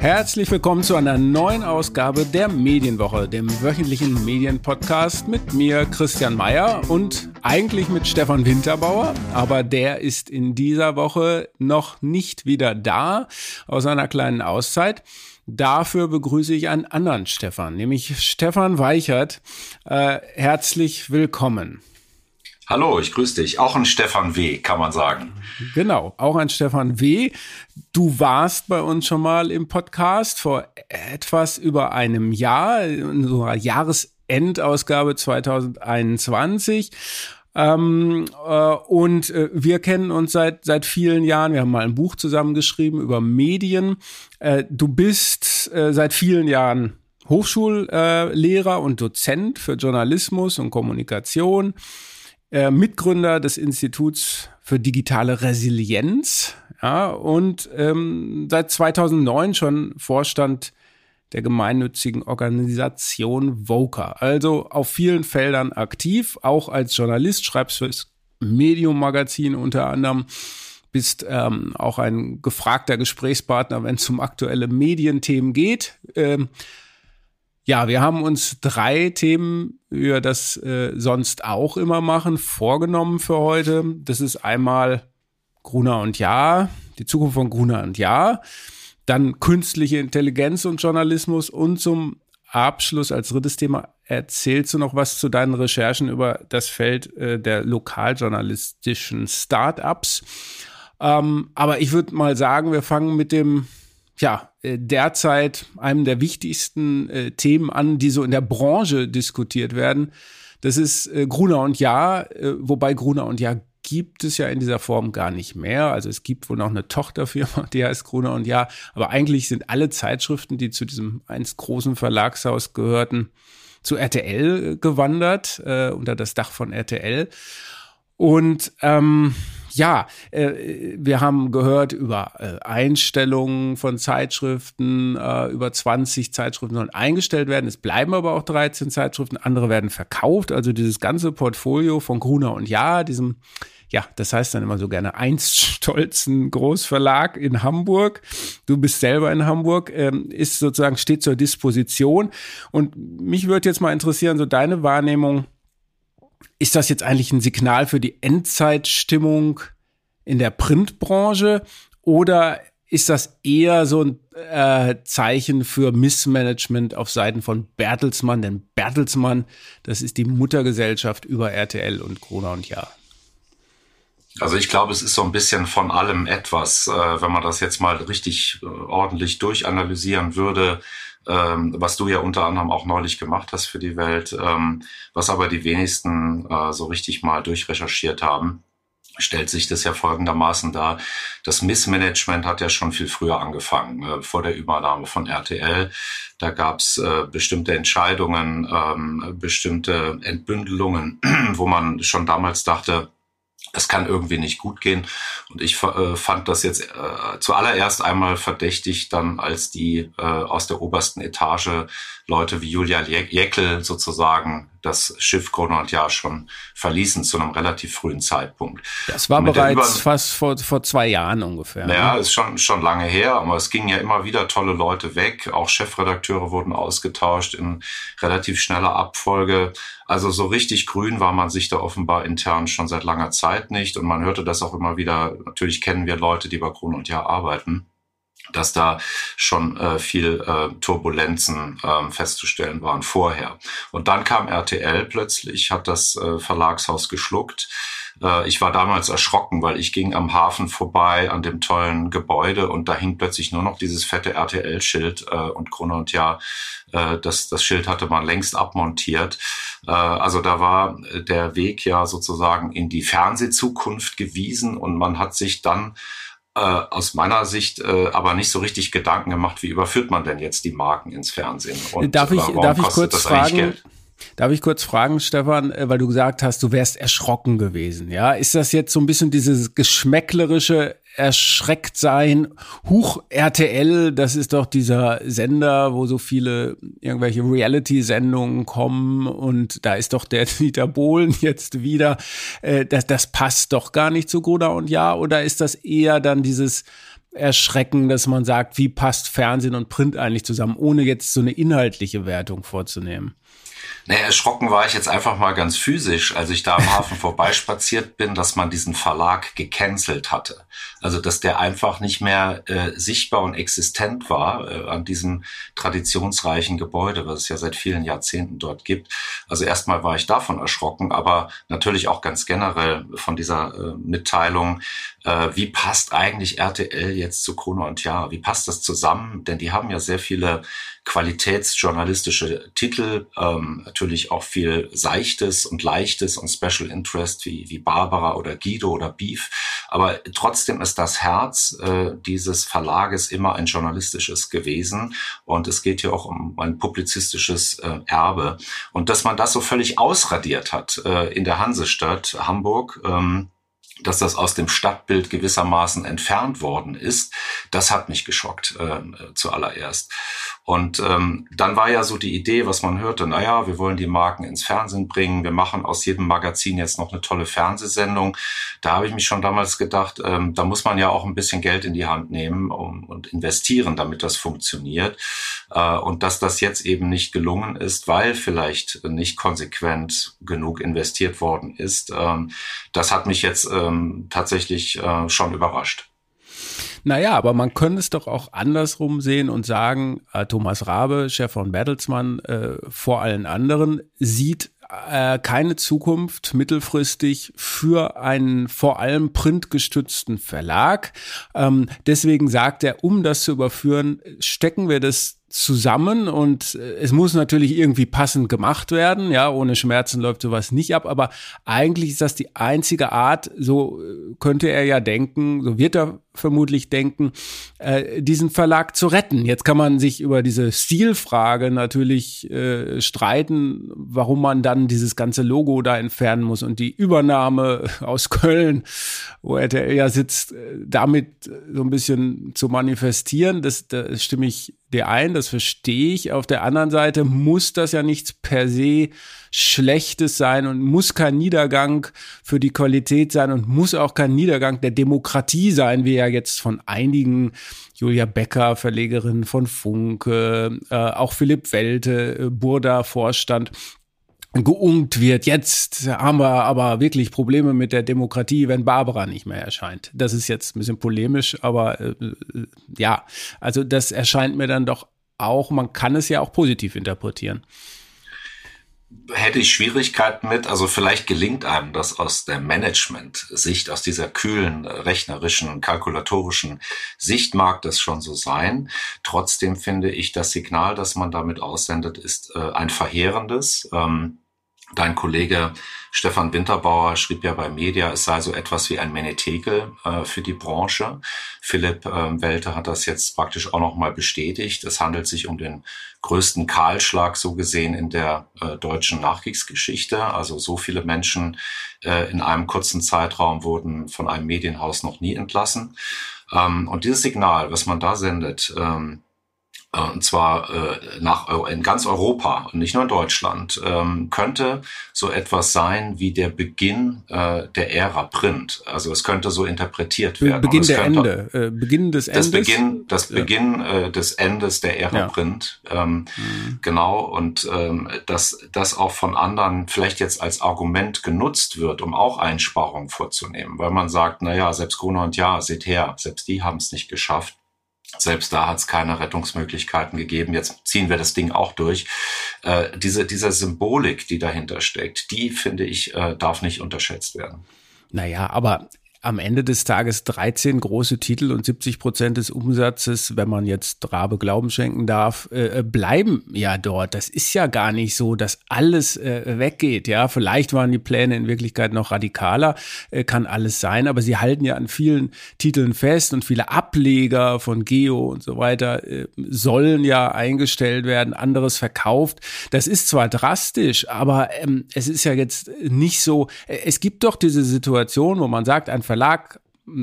Herzlich willkommen zu einer neuen Ausgabe der Medienwoche, dem wöchentlichen Medienpodcast mit mir, Christian Mayer und eigentlich mit Stefan Winterbauer, aber der ist in dieser Woche noch nicht wieder da aus einer kleinen Auszeit. Dafür begrüße ich einen anderen Stefan, nämlich Stefan Weichert. Äh, herzlich willkommen. Hallo, ich grüße dich. Auch ein Stefan W., kann man sagen. Genau, auch ein Stefan W. Du warst bei uns schon mal im Podcast vor etwas über einem Jahr, in unserer Jahresendausgabe 2021. Ähm, äh, und äh, wir kennen uns seit, seit vielen Jahren. Wir haben mal ein Buch zusammengeschrieben über Medien. Äh, du bist äh, seit vielen Jahren Hochschullehrer und Dozent für Journalismus und Kommunikation. Äh, Mitgründer des Instituts für digitale Resilienz ja, und ähm, seit 2009 schon Vorstand der gemeinnützigen Organisation Voca. Also auf vielen Feldern aktiv, auch als Journalist, schreibst fürs Medium-Magazin unter anderem, bist ähm, auch ein gefragter Gesprächspartner, wenn es um aktuelle Medienthemen geht. Ähm, ja, wir haben uns drei Themen, wie wir das äh, sonst auch immer machen, vorgenommen für heute. Das ist einmal Gruner und Ja, die Zukunft von Gruner und Ja, dann künstliche Intelligenz und Journalismus und zum Abschluss als drittes Thema erzählst du noch was zu deinen Recherchen über das Feld äh, der lokaljournalistischen Startups. Ähm, aber ich würde mal sagen, wir fangen mit dem ja, äh, derzeit einem der wichtigsten äh, Themen an, die so in der Branche diskutiert werden. Das ist äh, Gruner und Jahr, äh, wobei Gruner und Jahr gibt es ja in dieser Form gar nicht mehr. Also es gibt wohl noch eine Tochterfirma, die heißt Gruner und Jahr. Aber eigentlich sind alle Zeitschriften, die zu diesem einst großen Verlagshaus gehörten, zu RTL gewandert, äh, unter das Dach von RTL. Und ähm, ja, äh, wir haben gehört über äh, Einstellungen von Zeitschriften, äh, über 20 Zeitschriften sollen eingestellt werden. Es bleiben aber auch 13 Zeitschriften, andere werden verkauft. Also dieses ganze Portfolio von Gruner und Ja, diesem ja, das heißt dann immer so gerne einst stolzen Großverlag in Hamburg. Du bist selber in Hamburg, ähm, ist sozusagen steht zur Disposition. Und mich würde jetzt mal interessieren, so deine Wahrnehmung ist das jetzt eigentlich ein Signal für die Endzeitstimmung in der Printbranche oder ist das eher so ein äh, Zeichen für Missmanagement auf Seiten von Bertelsmann? Denn Bertelsmann, das ist die Muttergesellschaft über RTL und Corona und Ja. Also ich glaube, es ist so ein bisschen von allem etwas, äh, wenn man das jetzt mal richtig äh, ordentlich durchanalysieren würde ähm, was du ja unter anderem auch neulich gemacht hast für die Welt, ähm, was aber die wenigsten äh, so richtig mal durchrecherchiert haben stellt sich das ja folgendermaßen dar. Das Missmanagement hat ja schon viel früher angefangen, äh, vor der Übernahme von RTL. Da gab's äh, bestimmte Entscheidungen, ähm, bestimmte Entbündelungen, wo man schon damals dachte, das kann irgendwie nicht gut gehen. Und ich äh, fand das jetzt äh, zuallererst einmal verdächtig, dann als die äh, aus der obersten Etage Leute wie Julia Jäckel sozusagen das Schiff Krone und Jahr schon verließen zu einem relativ frühen Zeitpunkt. Das war bereits fast vor, vor zwei Jahren ungefähr. Ja, ne? ist schon, schon lange her, aber es gingen ja immer wieder tolle Leute weg. Auch Chefredakteure wurden ausgetauscht in relativ schneller Abfolge. Also so richtig grün war man sich da offenbar intern schon seit langer Zeit nicht. Und man hörte das auch immer wieder. Natürlich kennen wir Leute, die bei Krone und Jahr arbeiten dass da schon äh, viel äh, Turbulenzen äh, festzustellen waren vorher. Und dann kam RTL plötzlich, hat das äh, Verlagshaus geschluckt. Äh, ich war damals erschrocken, weil ich ging am Hafen vorbei an dem tollen Gebäude und da hing plötzlich nur noch dieses fette RTL-Schild äh, und Krone und Ja, äh, das, das Schild hatte man längst abmontiert. Äh, also da war der Weg ja sozusagen in die Fernsehzukunft gewiesen und man hat sich dann äh, aus meiner Sicht äh, aber nicht so richtig Gedanken gemacht, wie überführt man denn jetzt die Marken ins Fernsehen? Und darf ich, äh, darf ich kurz fragen? Darf ich kurz fragen, Stefan, äh, weil du gesagt hast, du wärst erschrocken gewesen, ja? Ist das jetzt so ein bisschen dieses geschmäcklerische erschreckt sein? Huch, RTL, das ist doch dieser Sender, wo so viele irgendwelche Reality-Sendungen kommen und da ist doch der Dieter Bohlen jetzt wieder. Äh, das, das passt doch gar nicht zu Gruda und Ja, oder ist das eher dann dieses Erschrecken, dass man sagt, wie passt Fernsehen und Print eigentlich zusammen, ohne jetzt so eine inhaltliche Wertung vorzunehmen? Nee, erschrocken war ich jetzt einfach mal ganz physisch, als ich da am Hafen vorbeispaziert bin, dass man diesen Verlag gecancelt hatte. Also dass der einfach nicht mehr äh, sichtbar und existent war äh, an diesem traditionsreichen Gebäude, was es ja seit vielen Jahrzehnten dort gibt. Also erstmal war ich davon erschrocken, aber natürlich auch ganz generell von dieser äh, Mitteilung, äh, wie passt eigentlich RTL jetzt zu Krone und Ja? Wie passt das zusammen? Denn die haben ja sehr viele qualitätsjournalistische Titel, ähm, natürlich auch viel Seichtes und Leichtes und Special Interest wie, wie Barbara oder Guido oder Beef. Aber trotzdem ist das Herz äh, dieses Verlages immer ein journalistisches gewesen. Und es geht hier auch um ein publizistisches äh, Erbe. Und dass man das so völlig ausradiert hat äh, in der Hansestadt Hamburg, ähm, dass das aus dem Stadtbild gewissermaßen entfernt worden ist, das hat mich geschockt äh, zuallererst. Und ähm, dann war ja so die Idee, was man hörte, naja, wir wollen die Marken ins Fernsehen bringen, wir machen aus jedem Magazin jetzt noch eine tolle Fernsehsendung. Da habe ich mich schon damals gedacht, ähm, da muss man ja auch ein bisschen Geld in die Hand nehmen um, und investieren, damit das funktioniert. Äh, und dass das jetzt eben nicht gelungen ist, weil vielleicht nicht konsequent genug investiert worden ist, ähm, das hat mich jetzt ähm, tatsächlich äh, schon überrascht. Naja, aber man könnte es doch auch andersrum sehen und sagen, äh, Thomas Rabe, Chef von Bertelsmann, äh, vor allen anderen, sieht äh, keine Zukunft mittelfristig für einen vor allem printgestützten Verlag. Ähm, deswegen sagt er, um das zu überführen, stecken wir das zusammen und äh, es muss natürlich irgendwie passend gemacht werden. Ja, ohne Schmerzen läuft sowas nicht ab, aber eigentlich ist das die einzige Art, so äh, könnte er ja denken, so wird er vermutlich denken, äh, diesen Verlag zu retten. Jetzt kann man sich über diese Stilfrage natürlich äh, streiten, warum man dann dieses ganze Logo da entfernen muss und die Übernahme aus Köln, wo RTL ja sitzt, äh, damit so ein bisschen zu manifestieren. Das, das stimme ich dir ein, das verstehe ich. Auf der anderen Seite muss das ja nichts per se Schlechtes sein und muss kein Niedergang für die Qualität sein und muss auch kein Niedergang der Demokratie sein, wie ja jetzt von einigen Julia Becker, Verlegerin von Funke, äh, auch Philipp Welte, äh, Burda Vorstand geungt wird. Jetzt haben wir aber wirklich Probleme mit der Demokratie, wenn Barbara nicht mehr erscheint. Das ist jetzt ein bisschen polemisch, aber äh, äh, ja, also das erscheint mir dann doch auch, man kann es ja auch positiv interpretieren hätte ich Schwierigkeiten mit. Also vielleicht gelingt einem das aus der Management-Sicht, aus dieser kühlen, rechnerischen, kalkulatorischen Sicht mag das schon so sein. Trotzdem finde ich, das Signal, das man damit aussendet, ist äh, ein verheerendes. Ähm, Dein Kollege Stefan Winterbauer schrieb ja bei Media, es sei so etwas wie ein Menetekel äh, für die Branche. Philipp äh, Welte hat das jetzt praktisch auch nochmal bestätigt. Es handelt sich um den größten Kahlschlag so gesehen in der äh, deutschen Nachkriegsgeschichte. Also so viele Menschen äh, in einem kurzen Zeitraum wurden von einem Medienhaus noch nie entlassen. Ähm, und dieses Signal, was man da sendet, ähm, äh, und zwar äh, nach, in ganz Europa und nicht nur in Deutschland, ähm, könnte so etwas sein wie der Beginn äh, der Ära Print. Also es könnte so interpretiert werden. Beginn der Ende, äh, Beginn des Endes. Das Beginn, das Beginn äh, des Endes der Ära ja. Print. Ähm, mhm. Genau, und ähm, dass das auch von anderen vielleicht jetzt als Argument genutzt wird, um auch Einsparungen vorzunehmen, weil man sagt, na ja, selbst Gruner und Ja, seht her, selbst die haben es nicht geschafft. Selbst da hat es keine Rettungsmöglichkeiten gegeben. Jetzt ziehen wir das Ding auch durch. Äh, diese, diese Symbolik, die dahinter steckt, die finde ich, äh, darf nicht unterschätzt werden. Naja, aber am Ende des Tages 13 große Titel und 70 Prozent des Umsatzes, wenn man jetzt Rabe Glauben schenken darf, äh, bleiben ja dort. Das ist ja gar nicht so, dass alles äh, weggeht. Ja, vielleicht waren die Pläne in Wirklichkeit noch radikaler, äh, kann alles sein, aber sie halten ja an vielen Titeln fest und viele Ableger von Geo und so weiter äh, sollen ja eingestellt werden, anderes verkauft. Das ist zwar drastisch, aber ähm, es ist ja jetzt nicht so, äh, es gibt doch diese Situation, wo man sagt, ein Verlag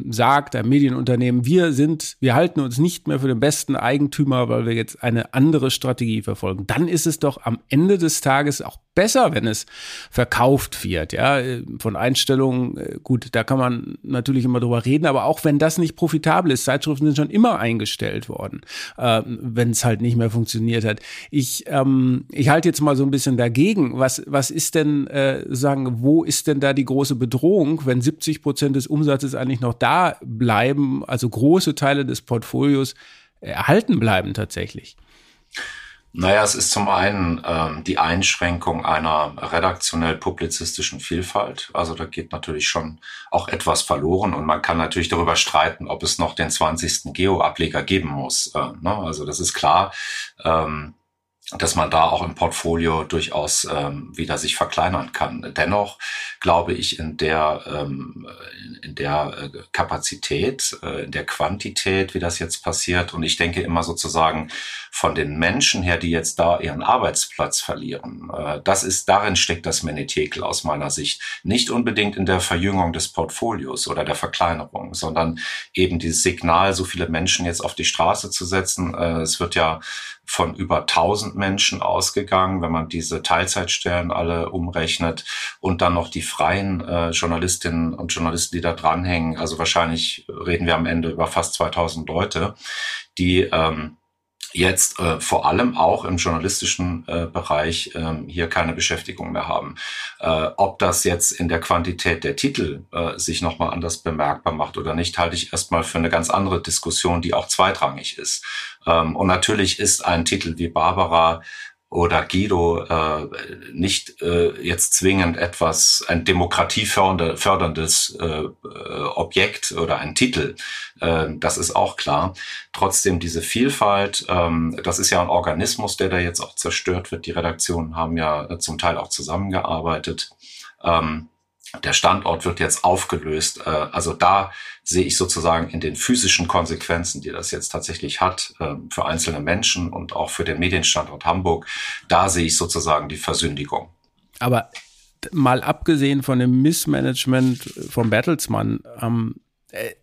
sagt, ein Medienunternehmen, wir sind, wir halten uns nicht mehr für den besten Eigentümer, weil wir jetzt eine andere Strategie verfolgen, dann ist es doch am Ende des Tages auch besser, wenn es verkauft wird. Ja, von Einstellungen, äh, gut, da kann man natürlich immer drüber reden, aber auch wenn das nicht profitabel ist, Zeitschriften sind schon immer eingestellt worden, äh, wenn es halt nicht mehr funktioniert hat. Ich, ähm, ich halte jetzt mal so ein bisschen dagegen. Was, was ist denn, äh, sagen, wo ist denn da die große Bedrohung, wenn 70 Prozent des Umsatzes eigentlich noch da bleiben, also große Teile des Portfolios erhalten bleiben tatsächlich? Naja, es ist zum einen ähm, die Einschränkung einer redaktionell-publizistischen Vielfalt. Also da geht natürlich schon auch etwas verloren und man kann natürlich darüber streiten, ob es noch den 20. Geo-Ableger geben muss. Äh, ne? Also das ist klar. Ähm, dass man da auch im Portfolio durchaus ähm, wieder sich verkleinern kann. Dennoch glaube ich in der ähm, in der äh, Kapazität, äh, in der Quantität, wie das jetzt passiert. Und ich denke immer sozusagen von den Menschen her, die jetzt da ihren Arbeitsplatz verlieren. Äh, das ist darin steckt das Menetekel aus meiner Sicht. Nicht unbedingt in der Verjüngung des Portfolios oder der Verkleinerung, sondern eben dieses Signal, so viele Menschen jetzt auf die Straße zu setzen. Äh, es wird ja von über 1000 Menschen ausgegangen, wenn man diese Teilzeitstellen alle umrechnet und dann noch die freien äh, Journalistinnen und Journalisten, die da dranhängen. Also wahrscheinlich reden wir am Ende über fast 2000 Leute, die ähm, jetzt äh, vor allem auch im journalistischen äh, Bereich äh, hier keine Beschäftigung mehr haben. Äh, ob das jetzt in der Quantität der Titel äh, sich nochmal anders bemerkbar macht oder nicht, halte ich erstmal für eine ganz andere Diskussion, die auch zweitrangig ist. Ähm, und natürlich ist ein Titel wie Barbara oder Guido äh, nicht äh, jetzt zwingend etwas, ein demokratieförderndes äh, äh, Objekt oder ein Titel. Äh, das ist auch klar. Trotzdem diese Vielfalt, ähm, das ist ja ein Organismus, der da jetzt auch zerstört wird. Die Redaktionen haben ja zum Teil auch zusammengearbeitet. Ähm, der Standort wird jetzt aufgelöst. Äh, also da sehe ich sozusagen in den physischen Konsequenzen, die das jetzt tatsächlich hat, ähm, für einzelne Menschen und auch für den Medienstandort Hamburg, da sehe ich sozusagen die Versündigung. Aber mal abgesehen von dem Missmanagement von Bertelsmann, ähm, äh,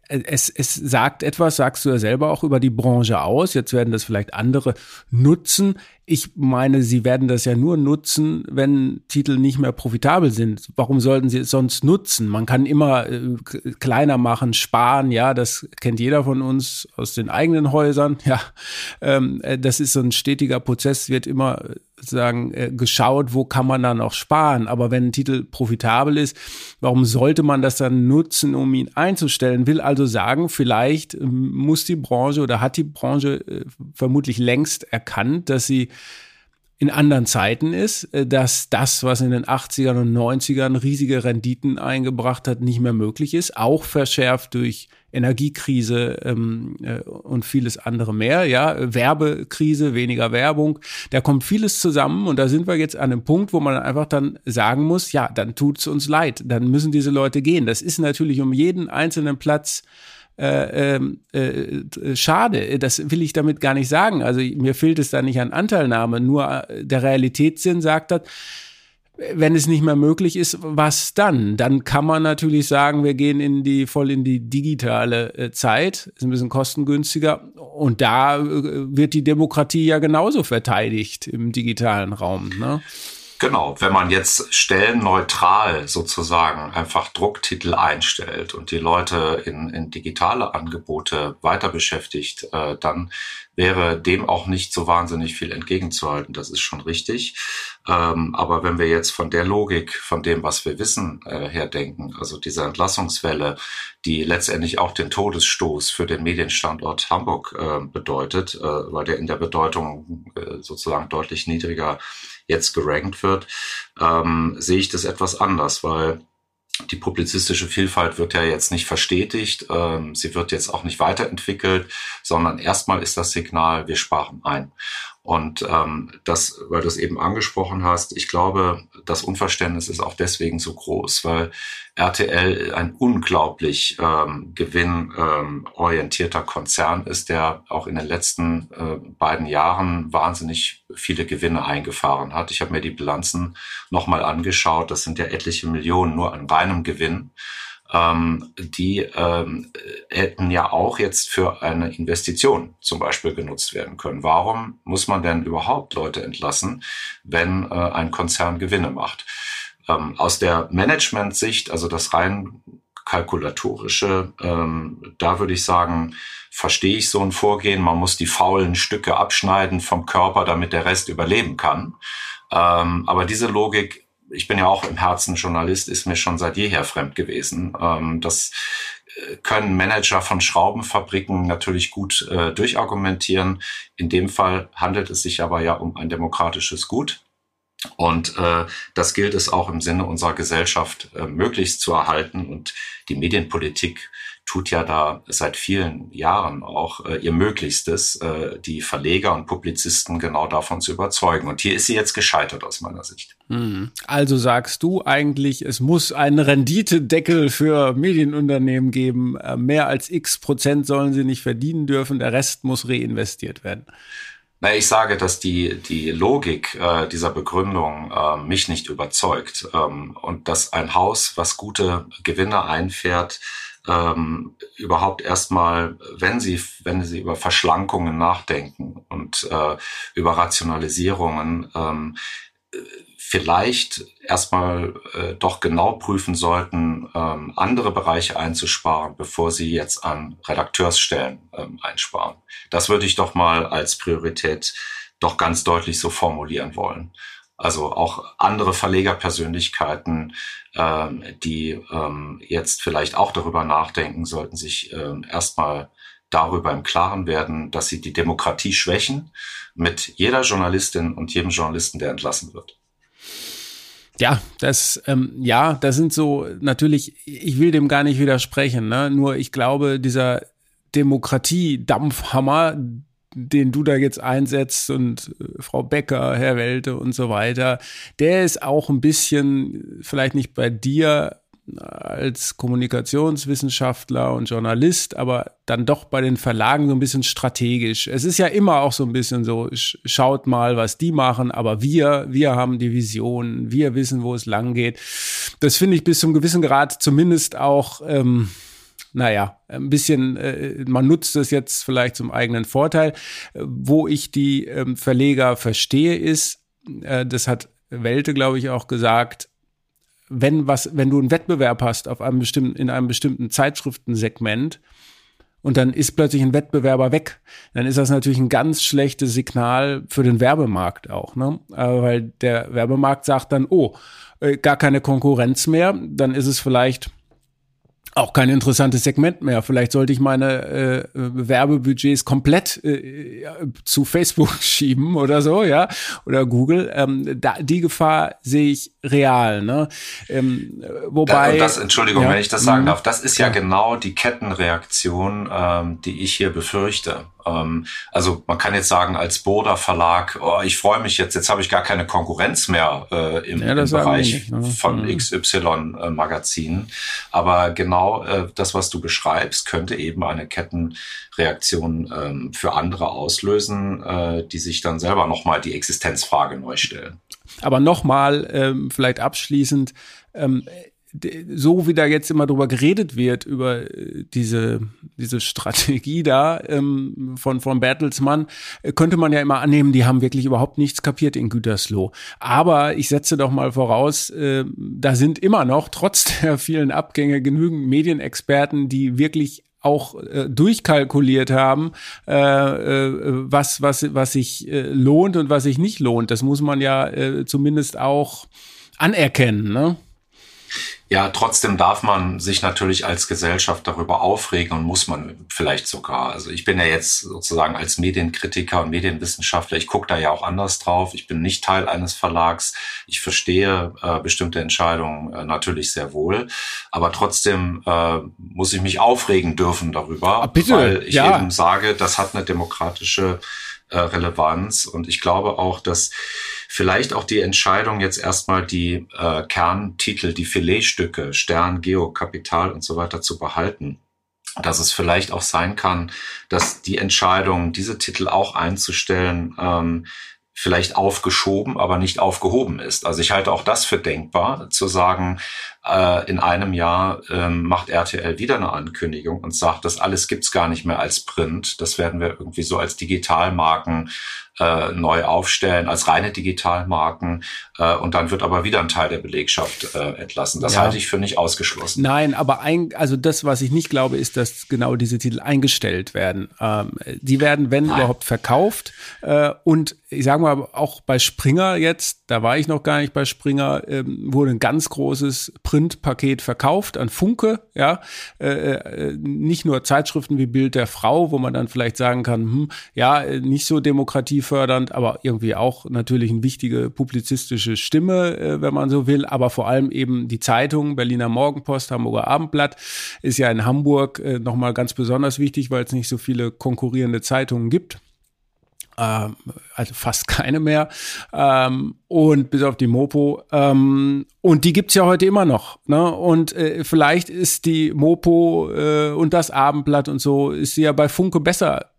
es, es sagt etwas, sagst du ja selber auch über die Branche aus. Jetzt werden das vielleicht andere nutzen. Ich meine, sie werden das ja nur nutzen, wenn Titel nicht mehr profitabel sind. Warum sollten sie es sonst nutzen? Man kann immer äh, kleiner machen, sparen. Ja, das kennt jeder von uns aus den eigenen Häusern. Ja, ähm, äh, das ist so ein stetiger Prozess. Wird immer sagen äh, geschaut, wo kann man da noch sparen. Aber wenn ein Titel profitabel ist, warum sollte man das dann nutzen, um ihn einzustellen? Will also sagen, vielleicht ähm, muss die Branche oder hat die Branche äh, vermutlich längst erkannt, dass sie in anderen Zeiten ist, äh, dass das, was in den 80ern und 90ern riesige Renditen eingebracht hat, nicht mehr möglich ist, auch verschärft durch Energiekrise ähm, äh, und vieles andere mehr, ja, Werbekrise, weniger Werbung, da kommt vieles zusammen und da sind wir jetzt an einem Punkt, wo man einfach dann sagen muss, ja, dann tut's uns leid, dann müssen diese Leute gehen. Das ist natürlich um jeden einzelnen Platz äh, ähm, äh, schade. Das will ich damit gar nicht sagen. Also mir fehlt es da nicht an Anteilnahme. Nur äh, der Realitätssinn sagt das, wenn es nicht mehr möglich ist, was dann? Dann kann man natürlich sagen, wir gehen in die voll in die digitale äh, Zeit, ist ein bisschen kostengünstiger und da äh, wird die Demokratie ja genauso verteidigt im digitalen Raum. Ne? Genau, wenn man jetzt stellenneutral sozusagen einfach Drucktitel einstellt und die Leute in, in digitale Angebote weiter beschäftigt, äh, dann wäre dem auch nicht so wahnsinnig viel entgegenzuhalten. Das ist schon richtig. Ähm, aber wenn wir jetzt von der Logik, von dem, was wir wissen, äh, her also diese Entlassungswelle, die letztendlich auch den Todesstoß für den Medienstandort Hamburg äh, bedeutet, äh, weil der in der Bedeutung äh, sozusagen deutlich niedriger jetzt gerankt wird, ähm, sehe ich das etwas anders, weil die publizistische Vielfalt wird ja jetzt nicht verstetigt, ähm, sie wird jetzt auch nicht weiterentwickelt, sondern erstmal ist das Signal, wir sparen ein. Und ähm, das, weil du es eben angesprochen hast, ich glaube, das Unverständnis ist auch deswegen so groß, weil RTL ein unglaublich ähm, gewinnorientierter ähm, Konzern ist, der auch in den letzten äh, beiden Jahren wahnsinnig viele Gewinne eingefahren hat. Ich habe mir die Bilanzen nochmal angeschaut. Das sind ja etliche Millionen nur an reinem Gewinn ähm, die ähm, hätten ja auch jetzt für eine Investition zum Beispiel genutzt werden können. Warum muss man denn überhaupt Leute entlassen, wenn äh, ein Konzern Gewinne macht? Ähm, aus der Management-Sicht, also das rein kalkulatorische, ähm, da würde ich sagen, verstehe ich so ein Vorgehen. Man muss die faulen Stücke abschneiden vom Körper, damit der Rest überleben kann. Ähm, aber diese Logik ich bin ja auch im Herzen Journalist, ist mir schon seit jeher fremd gewesen. Ähm, das äh, können Manager von Schraubenfabriken natürlich gut äh, durchargumentieren. In dem Fall handelt es sich aber ja um ein demokratisches Gut. Und äh, das gilt es auch im Sinne unserer Gesellschaft äh, möglichst zu erhalten. Und die Medienpolitik tut ja da seit vielen Jahren auch äh, ihr Möglichstes, äh, die Verleger und Publizisten genau davon zu überzeugen. Und hier ist sie jetzt gescheitert aus meiner Sicht. Hm. Also sagst du eigentlich, es muss einen Renditedeckel für Medienunternehmen geben. Äh, mehr als x Prozent sollen sie nicht verdienen dürfen, der Rest muss reinvestiert werden. Na, ich sage, dass die, die Logik äh, dieser Begründung äh, mich nicht überzeugt ähm, und dass ein Haus, was gute Gewinne einfährt, ähm, überhaupt erstmal, wenn sie, wenn sie über Verschlankungen nachdenken und äh, über Rationalisierungen, ähm, vielleicht erstmal äh, doch genau prüfen sollten, ähm, andere Bereiche einzusparen, bevor sie jetzt an Redakteursstellen ähm, einsparen. Das würde ich doch mal als Priorität doch ganz deutlich so formulieren wollen. Also auch andere Verlegerpersönlichkeiten, ähm, die ähm, jetzt vielleicht auch darüber nachdenken, sollten sich ähm, erstmal darüber im Klaren werden, dass sie die Demokratie schwächen mit jeder Journalistin und jedem Journalisten, der entlassen wird. Ja, das, ähm, ja, das sind so natürlich, ich will dem gar nicht widersprechen, ne? nur ich glaube, dieser Demokratie-Dampfhammer, den du da jetzt einsetzt und äh, Frau Becker, Herr Welte und so weiter, der ist auch ein bisschen vielleicht nicht bei dir als Kommunikationswissenschaftler und Journalist, aber dann doch bei den Verlagen so ein bisschen strategisch. Es ist ja immer auch so ein bisschen so, schaut mal, was die machen, aber wir, wir haben die Vision, wir wissen, wo es lang geht. Das finde ich bis zum gewissen Grad zumindest auch ähm, naja, ein bisschen, äh, man nutzt es jetzt vielleicht zum eigenen Vorteil. Wo ich die ähm, Verleger verstehe, ist, äh, das hat Welte, glaube ich, auch gesagt, wenn was, wenn du einen Wettbewerb hast auf einem bestimmten, in einem bestimmten Zeitschriftensegment, und dann ist plötzlich ein Wettbewerber weg, dann ist das natürlich ein ganz schlechtes Signal für den Werbemarkt auch, ne? Weil der Werbemarkt sagt dann, oh, äh, gar keine Konkurrenz mehr, dann ist es vielleicht auch kein interessantes Segment mehr. Vielleicht sollte ich meine äh, Werbebudgets komplett äh, zu Facebook schieben oder so, ja, oder Google. Ähm, da, die Gefahr sehe ich real. Ne? Ähm, wobei. Das, Entschuldigung, ja, wenn ich das sagen mhm. darf, das ist ja, ja genau die Kettenreaktion, ähm, die ich hier befürchte. Ähm, also man kann jetzt sagen, als Boda Verlag, oh, ich freue mich jetzt, jetzt habe ich gar keine Konkurrenz mehr äh, im, ja, im Bereich nicht, ne? von mhm. XY-Magazinen. Aber genau äh, das, was du beschreibst, könnte eben eine Kettenreaktion ähm, für andere auslösen, äh, die sich dann selber nochmal die Existenzfrage neu stellen. Aber nochmal, ähm, vielleicht abschließend, ähm, so wie da jetzt immer drüber geredet wird, über äh, diese, diese Strategie da ähm, von, von Bertelsmann, äh, könnte man ja immer annehmen, die haben wirklich überhaupt nichts kapiert in Gütersloh. Aber ich setze doch mal voraus, äh, da sind immer noch, trotz der vielen Abgänge, genügend Medienexperten, die wirklich auch äh, durchkalkuliert haben, äh, äh, was, was, was sich äh, lohnt und was sich nicht lohnt. Das muss man ja äh, zumindest auch anerkennen. Ne? Ja, trotzdem darf man sich natürlich als Gesellschaft darüber aufregen und muss man vielleicht sogar. Also ich bin ja jetzt sozusagen als Medienkritiker und Medienwissenschaftler, ich gucke da ja auch anders drauf. Ich bin nicht Teil eines Verlags. Ich verstehe äh, bestimmte Entscheidungen äh, natürlich sehr wohl. Aber trotzdem äh, muss ich mich aufregen dürfen darüber, ah, bitte, weil ich ja. eben sage, das hat eine demokratische äh, Relevanz. Und ich glaube auch, dass vielleicht auch die Entscheidung, jetzt erstmal die äh, Kerntitel, die Filetstücke, Stern, Geo, Kapital und so weiter zu behalten, dass es vielleicht auch sein kann, dass die Entscheidung, diese Titel auch einzustellen, ähm, vielleicht aufgeschoben, aber nicht aufgehoben ist. Also ich halte auch das für denkbar, zu sagen, äh, in einem Jahr ähm, macht RTL wieder eine Ankündigung und sagt, das alles gibt's gar nicht mehr als Print. Das werden wir irgendwie so als Digitalmarken äh, neu aufstellen, als reine Digitalmarken. Äh, und dann wird aber wieder ein Teil der Belegschaft äh, entlassen. Das Ja. halte ich für nicht ausgeschlossen. Nein, aber ein, also das, was ich nicht glaube, ist, dass genau diese Titel eingestellt werden. Ähm, die werden, wenn Nein. überhaupt, verkauft. Äh, und ich sage mal, auch bei Springer jetzt, da war ich noch gar nicht bei Springer, ähm, wurde ein ganz großes Printpaket verkauft an Funke, ja. Äh, äh, nicht nur Zeitschriften wie Bild der Frau, wo man dann vielleicht sagen kann, hm, ja, nicht so demokratiefördernd, aber irgendwie auch natürlich eine wichtige publizistische Stimme, äh, wenn man so will, aber vor allem eben die Zeitung, Berliner Morgenpost, Hamburger Abendblatt, ist ja in Hamburg äh, nochmal ganz besonders wichtig, weil es nicht so viele konkurrierende Zeitungen gibt. Ähm, also fast keine mehr. Ähm, und bis auf die Mopo. Ähm, und die gibt's ja heute immer noch. Ne? Und äh, vielleicht ist die Mopo äh, und das Abendblatt und so, ist sie ja bei Funke besser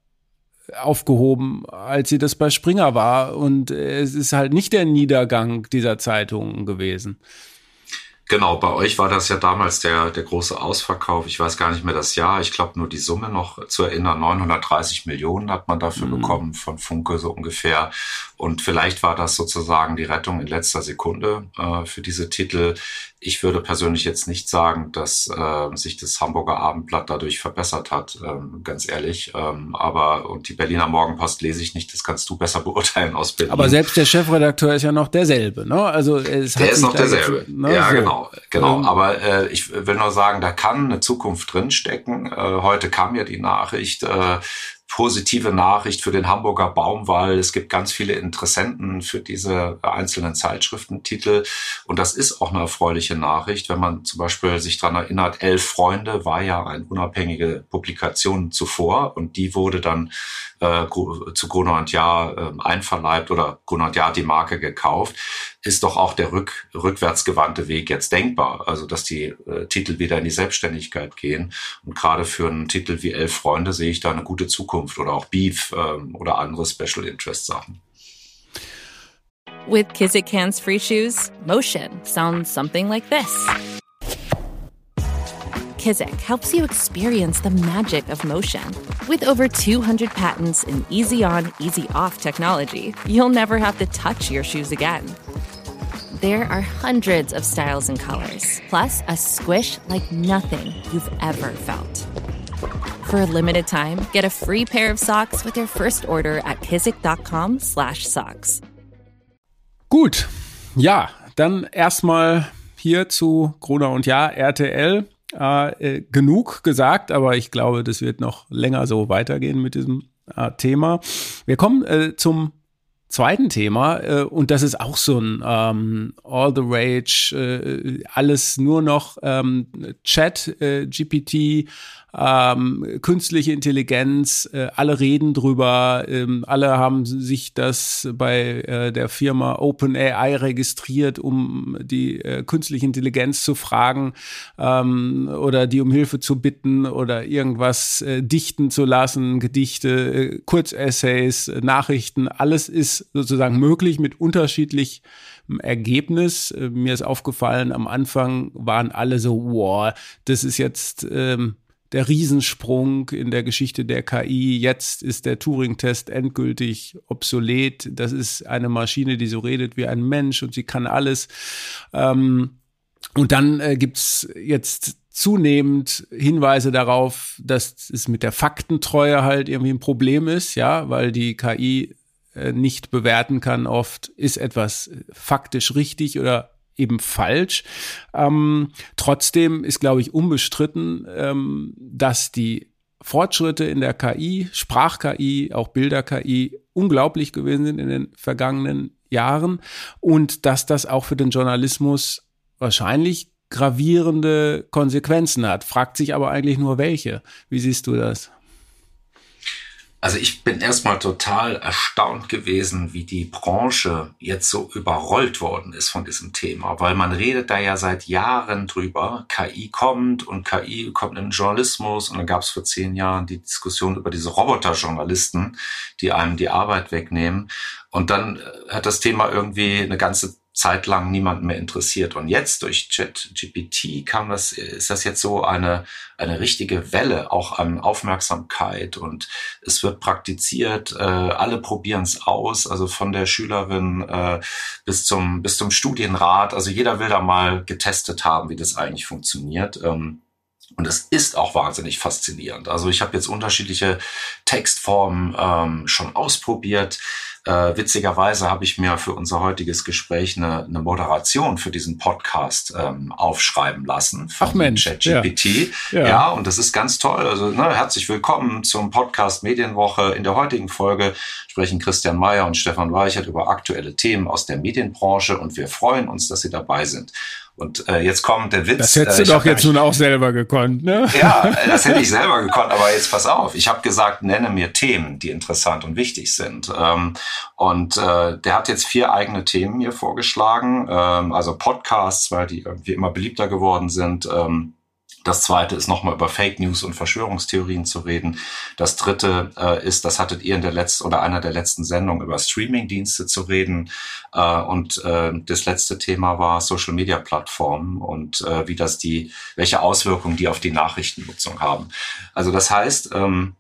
aufgehoben, als sie das bei Springer war. Und äh, es ist halt nicht der Niedergang dieser Zeitungen gewesen. Genau, bei euch war das ja damals der, der große Ausverkauf. Ich weiß gar nicht mehr das Jahr. Ich glaube nur die Summe noch zu erinnern. 930 Millionen hat man dafür bekommen von Funke so ungefähr. Und vielleicht war das sozusagen die Rettung in letzter Sekunde äh, für diese Titel. Ich würde persönlich jetzt nicht sagen, dass äh, sich das Hamburger Abendblatt dadurch verbessert hat, ähm, ganz ehrlich. Ähm, aber und die Berliner Morgenpost lese ich nicht. Das kannst du besser beurteilen aus Berlin. Aber selbst der Chefredakteur ist ja noch derselbe. Ne? Also es hat Der ist noch derselbe. jetzt, ne, ja, so. genau, genau. Ähm, Aber äh, ich will nur sagen, da kann eine Zukunft drinstecken. Äh, heute kam ja die Nachricht, äh, positive Nachricht für den Hamburger Baumwall. Es gibt ganz viele Interessenten für diese einzelnen Zeitschriftentitel. Und das ist auch eine erfreuliche Nachricht, wenn man zum Beispiel sich daran erinnert, Elf Freunde war ja eine unabhängige Publikation zuvor und die wurde dann äh, zu Gruner und Jahr äh, einverleibt oder Gruner und Jahr die Marke gekauft, ist doch auch der rück, rückwärtsgewandte Weg jetzt denkbar. Also, dass die äh, Titel wieder in die Selbstständigkeit gehen. Und gerade für einen Titel wie Elf Freunde sehe ich da eine gute Zukunft oder auch Beef ähm, oder andere Special Interest Sachen. With Kizik hands free shoes, motion sounds something like this. Kizik helps you experience the magic of motion. With over 200 patents and easy on, easy off technology, you'll never have to touch your shoes again. There are hundreds of styles and colors, plus a squish like nothing you've ever felt. For a limited time, get a free pair of socks with your first order at kizik.com/socks. Gut, ja, dann erstmal hier zu Gruner und Ja, RTL. Äh, äh, genug gesagt, aber ich glaube, das wird noch länger so weitergehen mit diesem äh, Thema. Wir kommen äh, zum zweiten Thema äh, und das ist auch so ein ähm, All the Rage, äh, alles nur noch ähm, Chat, GPT, ähm, künstliche Intelligenz, äh, alle reden drüber, ähm, alle haben sich das bei äh, der Firma OpenAI registriert, um die äh, künstliche Intelligenz zu fragen ähm, oder die um Hilfe zu bitten oder irgendwas äh, dichten zu lassen, Gedichte, äh, Kurzessays, Nachrichten, alles ist sozusagen möglich mit unterschiedlich Ergebnis. Äh, Mir ist aufgefallen, am Anfang waren alle so, wow, das ist jetzt ähm, der Riesensprung in der Geschichte der KI. Jetzt ist der Turing-Test endgültig obsolet. Das ist eine Maschine, die so redet wie ein Mensch und sie kann alles. Ähm, und dann äh, gibt's jetzt zunehmend Hinweise darauf, dass es mit der Faktentreue halt irgendwie ein Problem ist, ja, weil die KI äh, nicht bewerten kann oft, ist etwas faktisch richtig oder eben falsch. Ähm, trotzdem ist, glaube ich, unbestritten, ähm, dass die Fortschritte in der KI, Sprach-KI, auch Bilder-KI unglaublich gewesen sind in den vergangenen Jahren und dass das auch für den Journalismus wahrscheinlich gravierende Konsequenzen hat. Fragt sich aber eigentlich nur welche. Wie siehst du das? Also ich bin erstmal total erstaunt gewesen, wie die Branche jetzt so überrollt worden ist von diesem Thema, weil man redet da ja seit Jahren drüber. KI kommt und KI kommt in den Journalismus und dann gab es vor zehn Jahren die Diskussion über diese Roboterjournalisten, die einem die Arbeit wegnehmen. Und dann hat das Thema irgendwie eine ganze zeitlang niemand mehr interessiert. Und jetzt durch ChatGPT kam das, ist das jetzt so eine, eine richtige Welle auch an Aufmerksamkeit und es wird praktiziert, äh, alle probieren es aus, also von der Schülerin äh, bis zum, bis zum Studienrat. Also jeder will da mal getestet haben, wie das eigentlich funktioniert. Ähm, und es ist auch wahnsinnig faszinierend. Also ich habe jetzt unterschiedliche Textformen ähm, schon ausprobiert. Äh, witzigerweise habe ich mir für unser heutiges Gespräch eine, eine Moderation für diesen Podcast ähm, aufschreiben lassen von Ach Mensch, ChatGPT. Ja. Ja. ja, und das ist ganz toll. Also ne, herzlich willkommen zum Podcast Medienwoche. In der heutigen Folge sprechen Christian Mayer und Stefan Weichert über aktuelle Themen aus der Medienbranche und wir freuen uns, dass Sie dabei sind. Und äh, jetzt kommt der Witz. Das hättest du äh, doch jetzt nun auch selber gekonnt, ne? Ja, das hätte ich selber gekonnt, aber jetzt pass auf. Ich habe gesagt, nenne mir Themen, die interessant und wichtig sind. Ähm, und äh, der hat jetzt vier eigene Themen hier vorgeschlagen. Ähm, also Podcasts, weil die irgendwie immer beliebter geworden sind. Ähm, das zweite ist nochmal über Fake News und Verschwörungstheorien zu reden. Das dritte äh, ist, das hattet ihr in der letzten oder einer der letzten Sendungen über Streamingdienste zu reden. Äh, und äh, das letzte Thema war Social Media Plattformen und äh, wie das die, welche Auswirkungen die auf die Nachrichtennutzung haben. Also das heißt, ähm,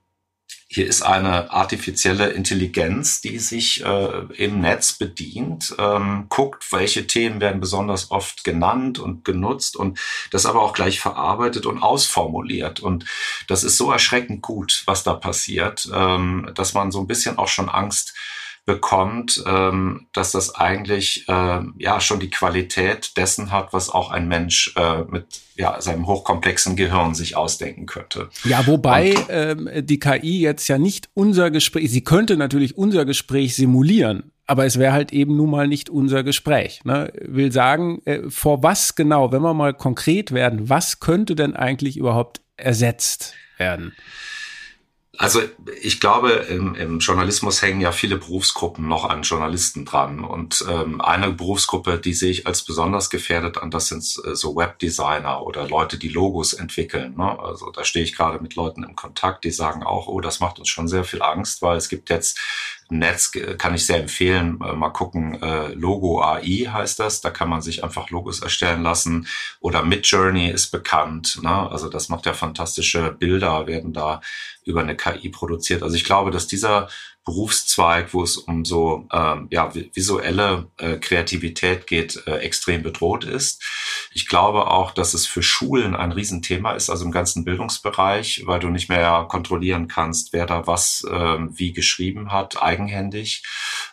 hier ist eine artifizielle Intelligenz, die sich äh, im Netz bedient, ähm, guckt, welche Themen werden besonders oft genannt und genutzt und das aber auch gleich verarbeitet und ausformuliert. Und das ist so erschreckend gut, was da passiert, ähm, dass man so ein bisschen auch schon Angst bekommt, ähm, dass das eigentlich äh, ja schon die Qualität dessen hat, was auch ein Mensch äh, mit ja, seinem hochkomplexen Gehirn sich ausdenken könnte. Ja, wobei ähm, die KI jetzt ja nicht unser Gespräch, sie könnte natürlich unser Gespräch simulieren, aber es wäre halt eben nun mal nicht unser Gespräch. Ne? Will sagen, äh, vor was genau, wenn wir mal konkret werden, was könnte denn eigentlich überhaupt ersetzt werden? Also ich glaube, im, im, Journalismus hängen ja viele Berufsgruppen noch an Journalisten dran. Und ähm, eine Berufsgruppe, die sehe ich als besonders gefährdet an, das sind äh, so Webdesigner oder Leute, die Logos entwickeln. Ne? Also da stehe ich gerade mit Leuten im Kontakt, die sagen auch, oh, das macht uns schon sehr viel Angst, weil es gibt jetzt Netz kann ich sehr empfehlen. Äh, mal gucken, äh, Logo AI heißt das. Da kann man sich einfach Logos erstellen lassen. Oder Midjourney ist bekannt. Ne? Also das macht ja fantastische Bilder, werden da über eine KI produziert. Also ich glaube, dass dieser Berufszweig, wo es um so ähm, ja, visuelle äh, Kreativität geht, äh, extrem bedroht ist. Ich glaube auch, dass es für Schulen ein Riesenthema ist, also im ganzen Bildungsbereich, weil du nicht mehr kontrollieren kannst, wer da was äh, wie geschrieben hat, eigenhändig.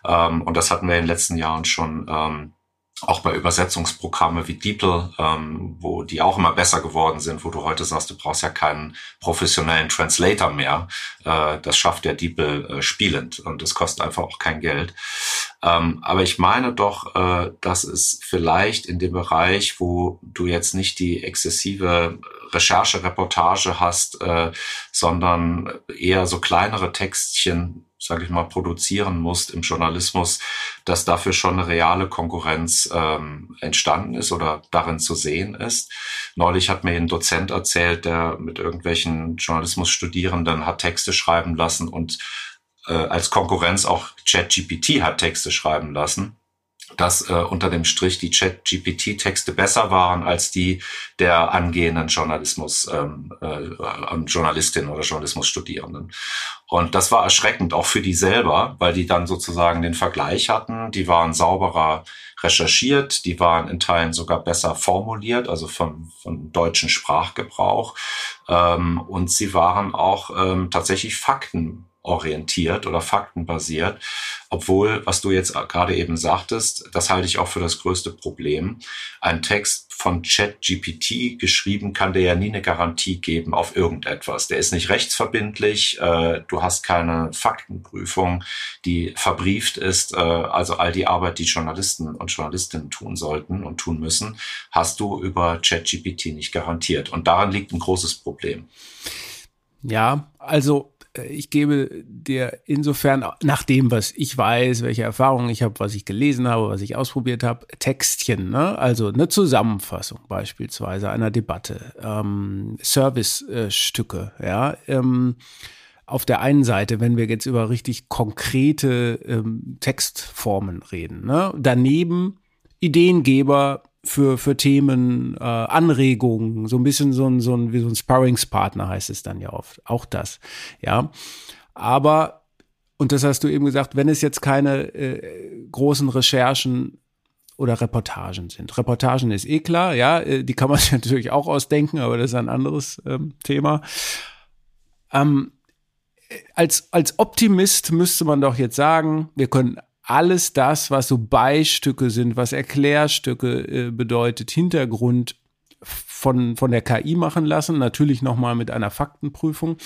Ähm, und das hatten wir in den letzten Jahren schon ähm, auch bei Übersetzungsprogramme wie DeepL, ähm, wo die auch immer besser geworden sind, wo du heute sagst, du brauchst ja keinen professionellen Translator mehr. Äh, das schafft der DeepL äh, spielend und das kostet einfach auch kein Geld. Ähm, aber ich meine doch, äh, dass es vielleicht in dem Bereich, wo du jetzt nicht die exzessive Recherche, Reportage hast, äh, sondern eher so kleinere Textchen sage ich mal, produzieren musst im Journalismus, dass dafür schon eine reale Konkurrenz ähm, entstanden ist oder darin zu sehen ist. Neulich hat mir ein Dozent erzählt, der mit irgendwelchen Journalismusstudierenden hat Texte schreiben lassen und äh, als Konkurrenz auch ChatGPT hat Texte schreiben lassen dass äh, unter dem Strich die Chat-GPT-Texte besser waren als die der angehenden Journalismus, ähm, äh, Journalistinnen oder Journalismusstudierenden. Und das war erschreckend, auch für die selber, weil die dann sozusagen den Vergleich hatten. Die waren sauberer recherchiert, die waren in Teilen sogar besser formuliert, also vom, vom deutschen Sprachgebrauch. Ähm, und sie waren auch ähm, tatsächlich Fakten orientiert oder faktenbasiert. Obwohl, was du jetzt gerade eben sagtest, das halte ich auch für das größte Problem. Ein Text von ChatGPT geschrieben kann dir ja nie eine Garantie geben auf irgendetwas. Der ist nicht rechtsverbindlich, äh, du hast keine Faktenprüfung, die verbrieft ist. Äh, also all die Arbeit, die Journalisten und Journalistinnen tun sollten und tun müssen, hast du über ChatGPT nicht garantiert. Und daran liegt ein großes Problem. Ja, also ich gebe dir insofern, nach dem, was ich weiß, welche Erfahrungen ich habe, was ich gelesen habe, was ich ausprobiert habe, Textchen, ne? also eine Zusammenfassung beispielsweise einer Debatte, ähm, Service-Stücke, ja. Ähm, auf der einen Seite, wenn wir jetzt über richtig konkrete ähm, Textformen reden, ne? daneben Ideengeber für, für Themen, äh, Anregungen, so ein bisschen so ein, so ein, wie so ein Sparringspartner heißt es dann ja oft. Auch das, ja. Aber, und das hast du eben gesagt, wenn es jetzt keine äh, großen Recherchen oder Reportagen sind. Reportagen ist eh klar, ja, äh, die kann man sich natürlich auch ausdenken, aber das ist ein anderes ähm, Thema. Ähm, als, als Optimist müsste man doch jetzt sagen, wir können alles das, was so Beistücke sind, was Erklärstücke äh, bedeutet, Hintergrund von, von der KI machen lassen, natürlich nochmal mit einer Faktenprüfung.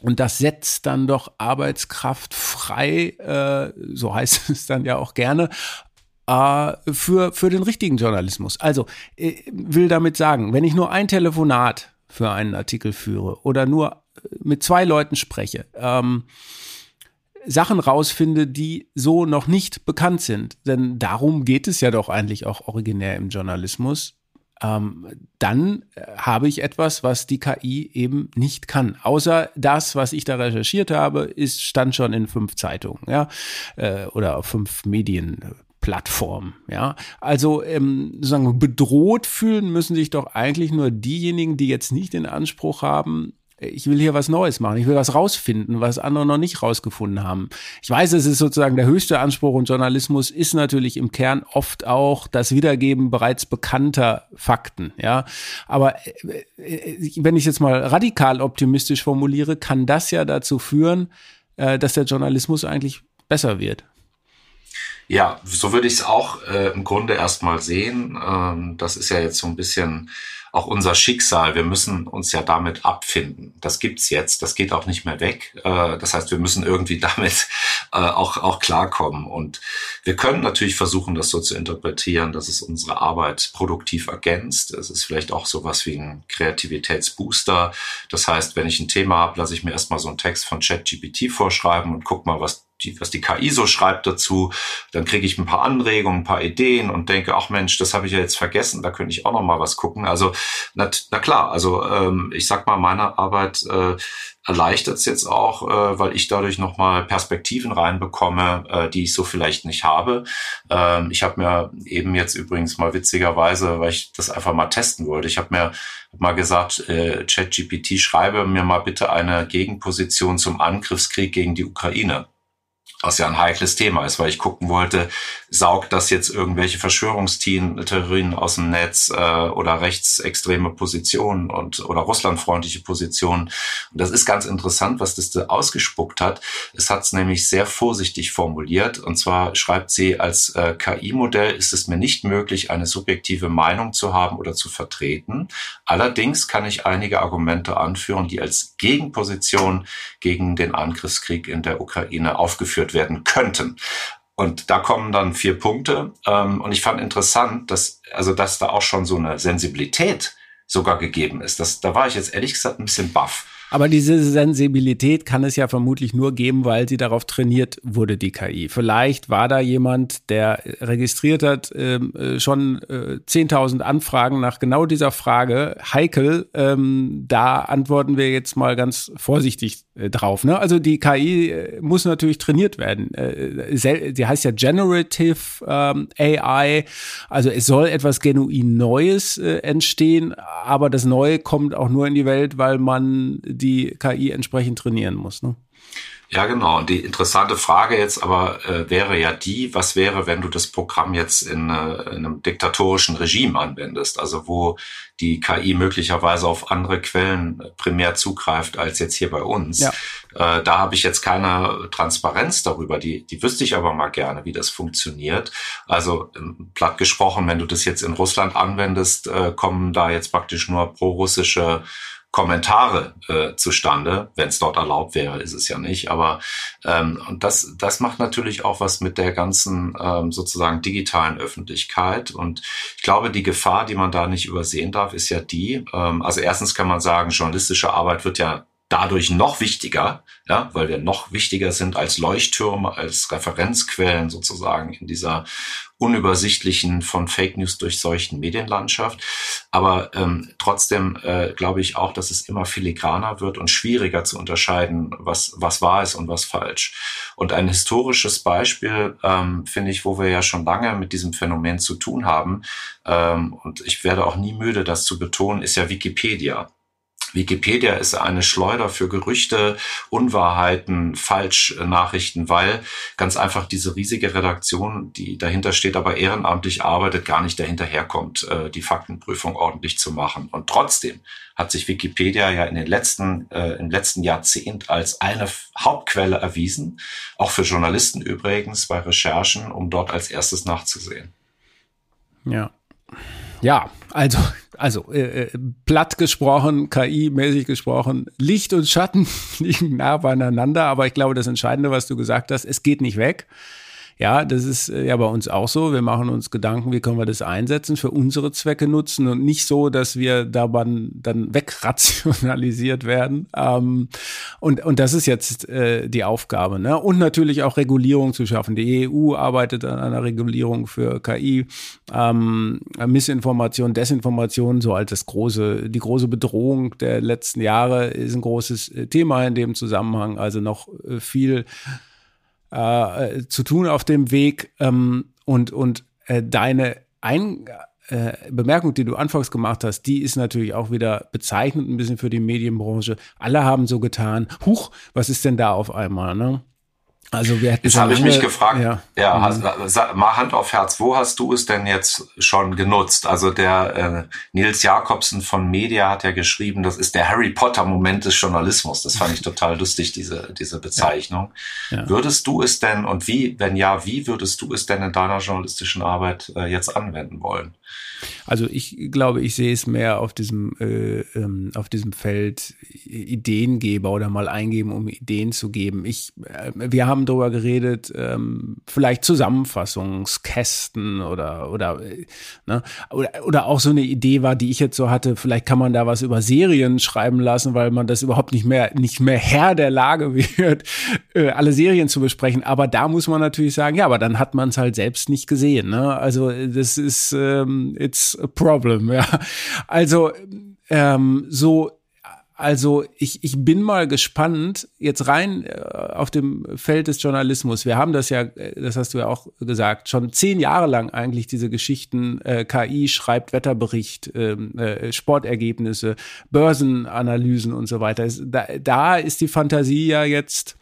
Und das setzt dann doch Arbeitskraft frei, äh, so heißt es dann ja auch gerne, äh, für, für den richtigen Journalismus. Also äh, will damit sagen, wenn ich nur ein Telefonat für einen Artikel führe oder nur mit zwei Leuten spreche, ähm, Sachen rausfinde, die so noch nicht bekannt sind. Denn darum geht es ja doch eigentlich auch originär im Journalismus. Ähm, dann äh, habe ich etwas, was die KI eben nicht kann. Außer das, was ich da recherchiert habe, ist, stand schon in fünf Zeitungen, ja, äh, oder fünf Medienplattformen, ja. Also ähm, sozusagen bedroht fühlen müssen sich doch eigentlich nur diejenigen, die jetzt nicht den Anspruch haben, ich will hier was Neues machen, ich will was rausfinden, was andere noch nicht rausgefunden haben. Ich weiß, es ist sozusagen der höchste Anspruch und Journalismus ist natürlich im Kern oft auch das Wiedergeben bereits bekannter Fakten, ja. Aber äh, äh, wenn ich jetzt mal radikal optimistisch formuliere, kann das ja dazu führen, äh, dass der Journalismus eigentlich besser wird. Ja, so würde ich es auch äh, im Grunde erstmal sehen. Ähm, das ist ja jetzt so ein bisschen auch unser Schicksal. Wir müssen uns ja damit abfinden. Das gibt's jetzt. Das geht auch nicht mehr weg. Äh, das heißt, wir müssen irgendwie damit äh, auch, auch klarkommen. Und wir können natürlich versuchen, das so zu interpretieren, dass es unsere Arbeit produktiv ergänzt. Es ist vielleicht auch sowas wie ein Kreativitätsbooster. Das heißt, wenn ich ein Thema habe, lasse ich mir erstmal so einen Text von ChatGPT vorschreiben und guck mal, was die, was die KI so schreibt dazu, dann kriege ich ein paar Anregungen, ein paar Ideen und denke, ach Mensch, das habe ich ja jetzt vergessen, da könnte ich auch noch mal was gucken. Also na, na klar, also ähm, ich sag mal, meine Arbeit äh, erleichtert es jetzt auch, äh, weil ich dadurch noch mal Perspektiven reinbekomme, äh, die ich so vielleicht nicht habe. Ähm, ich habe mir eben jetzt übrigens mal witzigerweise, weil ich das einfach mal testen wollte, ich habe mir mal gesagt, äh, ChatGPT schreibe mir mal bitte eine Gegenposition zum Angriffskrieg gegen die Ukraine was ja ein heikles Thema ist, weil ich gucken wollte, saugt das jetzt irgendwelche Verschwörungstheorien aus dem Netz äh, oder rechtsextreme Positionen und oder russlandfreundliche Positionen. Und das ist ganz interessant, was das da ausgespuckt hat. Es hat es nämlich sehr vorsichtig formuliert. Und zwar schreibt sie, als äh, KI-Modell ist es mir nicht möglich, eine subjektive Meinung zu haben oder zu vertreten. Allerdings kann ich einige Argumente anführen, die als Gegenposition gegen den Angriffskrieg in der Ukraine aufgeführt eingeführt werden könnten. Und da kommen dann vier Punkte. Ähm, und ich fand interessant, dass, also, dass da auch schon so eine Sensibilität sogar gegeben ist. Das, da war ich jetzt ehrlich gesagt ein bisschen baff. Aber diese Sensibilität kann es ja vermutlich nur geben, weil sie darauf trainiert wurde, die KI. Vielleicht war da jemand, der registriert hat, ähm, äh, schon äh, 10.000 Anfragen nach genau dieser Frage. Heikel, ähm, da antworten wir jetzt mal ganz vorsichtig drauf. Ne? Also die KI äh, muss natürlich trainiert werden. Äh, die heißt ja Generative ähm, AI. Also es soll etwas genuin Neues äh, entstehen, aber das Neue kommt auch nur in die Welt, weil man die KI entsprechend trainieren muss. Ne? Ja, genau. Und die interessante Frage jetzt aber äh, wäre ja die, was wäre, wenn du das Programm jetzt in, äh, in einem diktatorischen Regime anwendest, also wo die KI möglicherweise auf andere Quellen primär zugreift als jetzt hier bei uns. Ja. Äh, da habe ich jetzt keine Transparenz darüber, die, die wüsste ich aber mal gerne, wie das funktioniert. Also ähm, platt gesprochen, wenn du das jetzt in Russland anwendest, äh, kommen da jetzt praktisch nur pro-russische Kommentare äh, zustande, wenn es dort erlaubt wäre, ist es ja nicht. Aber ähm, und das, das macht natürlich auch was mit der ganzen ähm, sozusagen digitalen Öffentlichkeit. Und ich glaube, die Gefahr, die man da nicht übersehen darf, ist ja die. Ähm, also erstens kann man sagen, journalistische Arbeit wird ja dadurch noch wichtiger, ja, weil wir noch wichtiger sind als Leuchttürme, als Referenzquellen sozusagen in dieser unübersichtlichen, von Fake News durchseuchten Medienlandschaft. Aber ähm, trotzdem äh, glaube ich auch, dass es immer filigraner wird und schwieriger zu unterscheiden, was, was wahr ist und was falsch. Und ein historisches Beispiel, ähm, finde ich, wo wir ja schon lange mit diesem Phänomen zu tun haben, ähm, und ich werde auch nie müde, das zu betonen, ist ja Wikipedia. Wikipedia ist eine Schleuder für Gerüchte, Unwahrheiten, Falschnachrichten, weil ganz einfach diese riesige Redaktion, die dahinter steht, aber ehrenamtlich arbeitet, gar nicht dahinterherkommt, äh, die Faktenprüfung ordentlich zu machen. Und trotzdem hat sich Wikipedia ja in den letzten, äh, im letzten Jahrzehnt als eine Hauptquelle erwiesen, auch für Journalisten übrigens bei Recherchen, um dort als erstes nachzusehen. Ja. Ja, also, also äh, äh platt gesprochen, KI-mäßig gesprochen, Licht und Schatten liegen nah beieinander, aber ich glaube, das Entscheidende, was du gesagt hast, es geht nicht weg. Ja, das ist äh, ja bei uns auch so. Wir machen uns Gedanken, wie können wir das einsetzen, für unsere Zwecke nutzen und nicht so, dass wir dabei dann wegrationalisiert werden. Ähm, und, und das ist jetzt äh, die Aufgabe. Ne? Und natürlich auch Regulierung zu schaffen. Die EU arbeitet an einer Regulierung für KI, ähm, Missinformation, Desinformation, so als das große, die große Bedrohung der letzten Jahre ist ein großes äh, Thema in dem Zusammenhang. Also noch äh, viel äh, zu tun auf dem Weg ähm, und, und äh, deine Ein äh, Bemerkung, die du anfangs gemacht hast, die ist natürlich auch wieder bezeichnend ein bisschen für die Medienbranche. Alle haben so getan, huch, was ist denn da auf einmal, ne? Also wir hätten jetzt habe ich mich gefragt, ja, ja hast, mhm. mal Hand auf Herz, wo hast du es denn jetzt schon genutzt? Also der äh, Nils Jakobsen von Media hat ja geschrieben, das ist der Harry Potter Moment des Journalismus. Das fand ich total lustig, diese diese Bezeichnung. Ja. Ja. Würdest du es denn und wie, wenn ja, wie würdest du es denn in deiner journalistischen Arbeit äh, jetzt anwenden wollen? Also ich glaube, ich sehe es mehr auf diesem, äh, ähm, auf diesem Feld Ideengeber oder mal eingeben, um Ideen zu geben. Ich, äh, wir haben darüber geredet, ähm, vielleicht Zusammenfassungskästen oder oder, äh, ne? oder oder auch so eine Idee war, die ich jetzt so hatte. Vielleicht kann man da was über Serien schreiben lassen, weil man das überhaupt nicht mehr nicht mehr Herr der Lage wird, äh, alle Serien zu besprechen. Aber da muss man natürlich sagen, ja, aber dann hat man es halt selbst nicht gesehen. Ne? Also das ist ähm, it's a problem, ja. Also, ähm, so, also ich, ich bin mal gespannt, jetzt rein äh, auf dem Feld des Journalismus. Wir haben das ja, äh, das hast du ja auch gesagt, schon zehn Jahre lang eigentlich diese Geschichten, äh, KI schreibt Wetterbericht, ähm, äh, Sportergebnisse, Börsenanalysen und so weiter. Da, da ist die Fantasie ja jetzt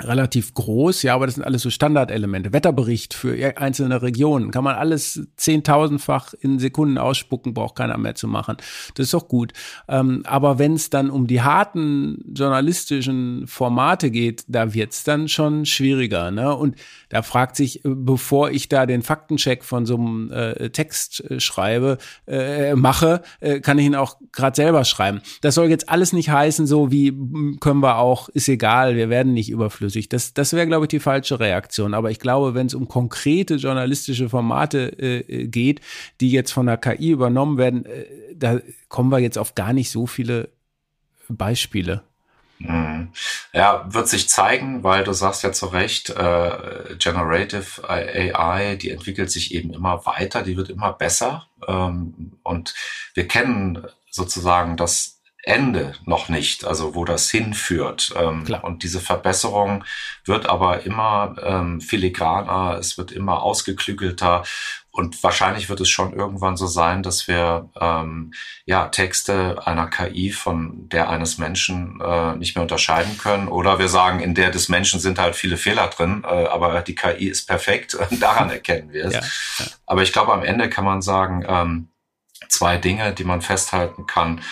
relativ groß, ja, aber das sind alles so Standardelemente. Wetterbericht für einzelne Regionen. Kann man alles zehntausendfach in Sekunden ausspucken, braucht keiner mehr zu machen. Das ist doch gut. Ähm, aber wenn es dann um die harten journalistischen Formate geht, da wird's dann schon schwieriger. Ne? Und da fragt sich, äh, bevor ich da den Faktencheck von so einem äh, Text äh, schreibe, äh, mache, äh, kann ich ihn auch gerade selber schreiben. Das soll jetzt alles nicht heißen, so wie können wir auch, ist egal, wir werden nicht überflüssig überflüssig. Das, das wäre, glaube ich, die falsche Reaktion. Aber ich glaube, wenn es um konkrete journalistische Formate äh, geht, die jetzt von der KI übernommen werden, äh, da kommen wir jetzt auf gar nicht so viele Beispiele. Mhm. Ja, wird sich zeigen, weil du sagst ja zu Recht, äh, Generative AI, die entwickelt sich eben immer weiter, die wird immer besser. Ähm, und wir kennen sozusagen das Ende noch nicht, also wo das hinführt. Ähm, und diese Verbesserung wird aber immer ähm, filigraner, es wird immer ausgeklügelter und wahrscheinlich wird es schon irgendwann so sein, dass wir ähm, ja Texte einer KI von der eines Menschen äh, nicht mehr unterscheiden können. Oder wir sagen, in der des Menschen sind halt viele Fehler drin, äh, aber die KI ist perfekt. Daran erkennen wir es. Ja, ja. Aber ich glaube, am Ende kann man sagen, ähm, zwei Dinge, die man festhalten kann.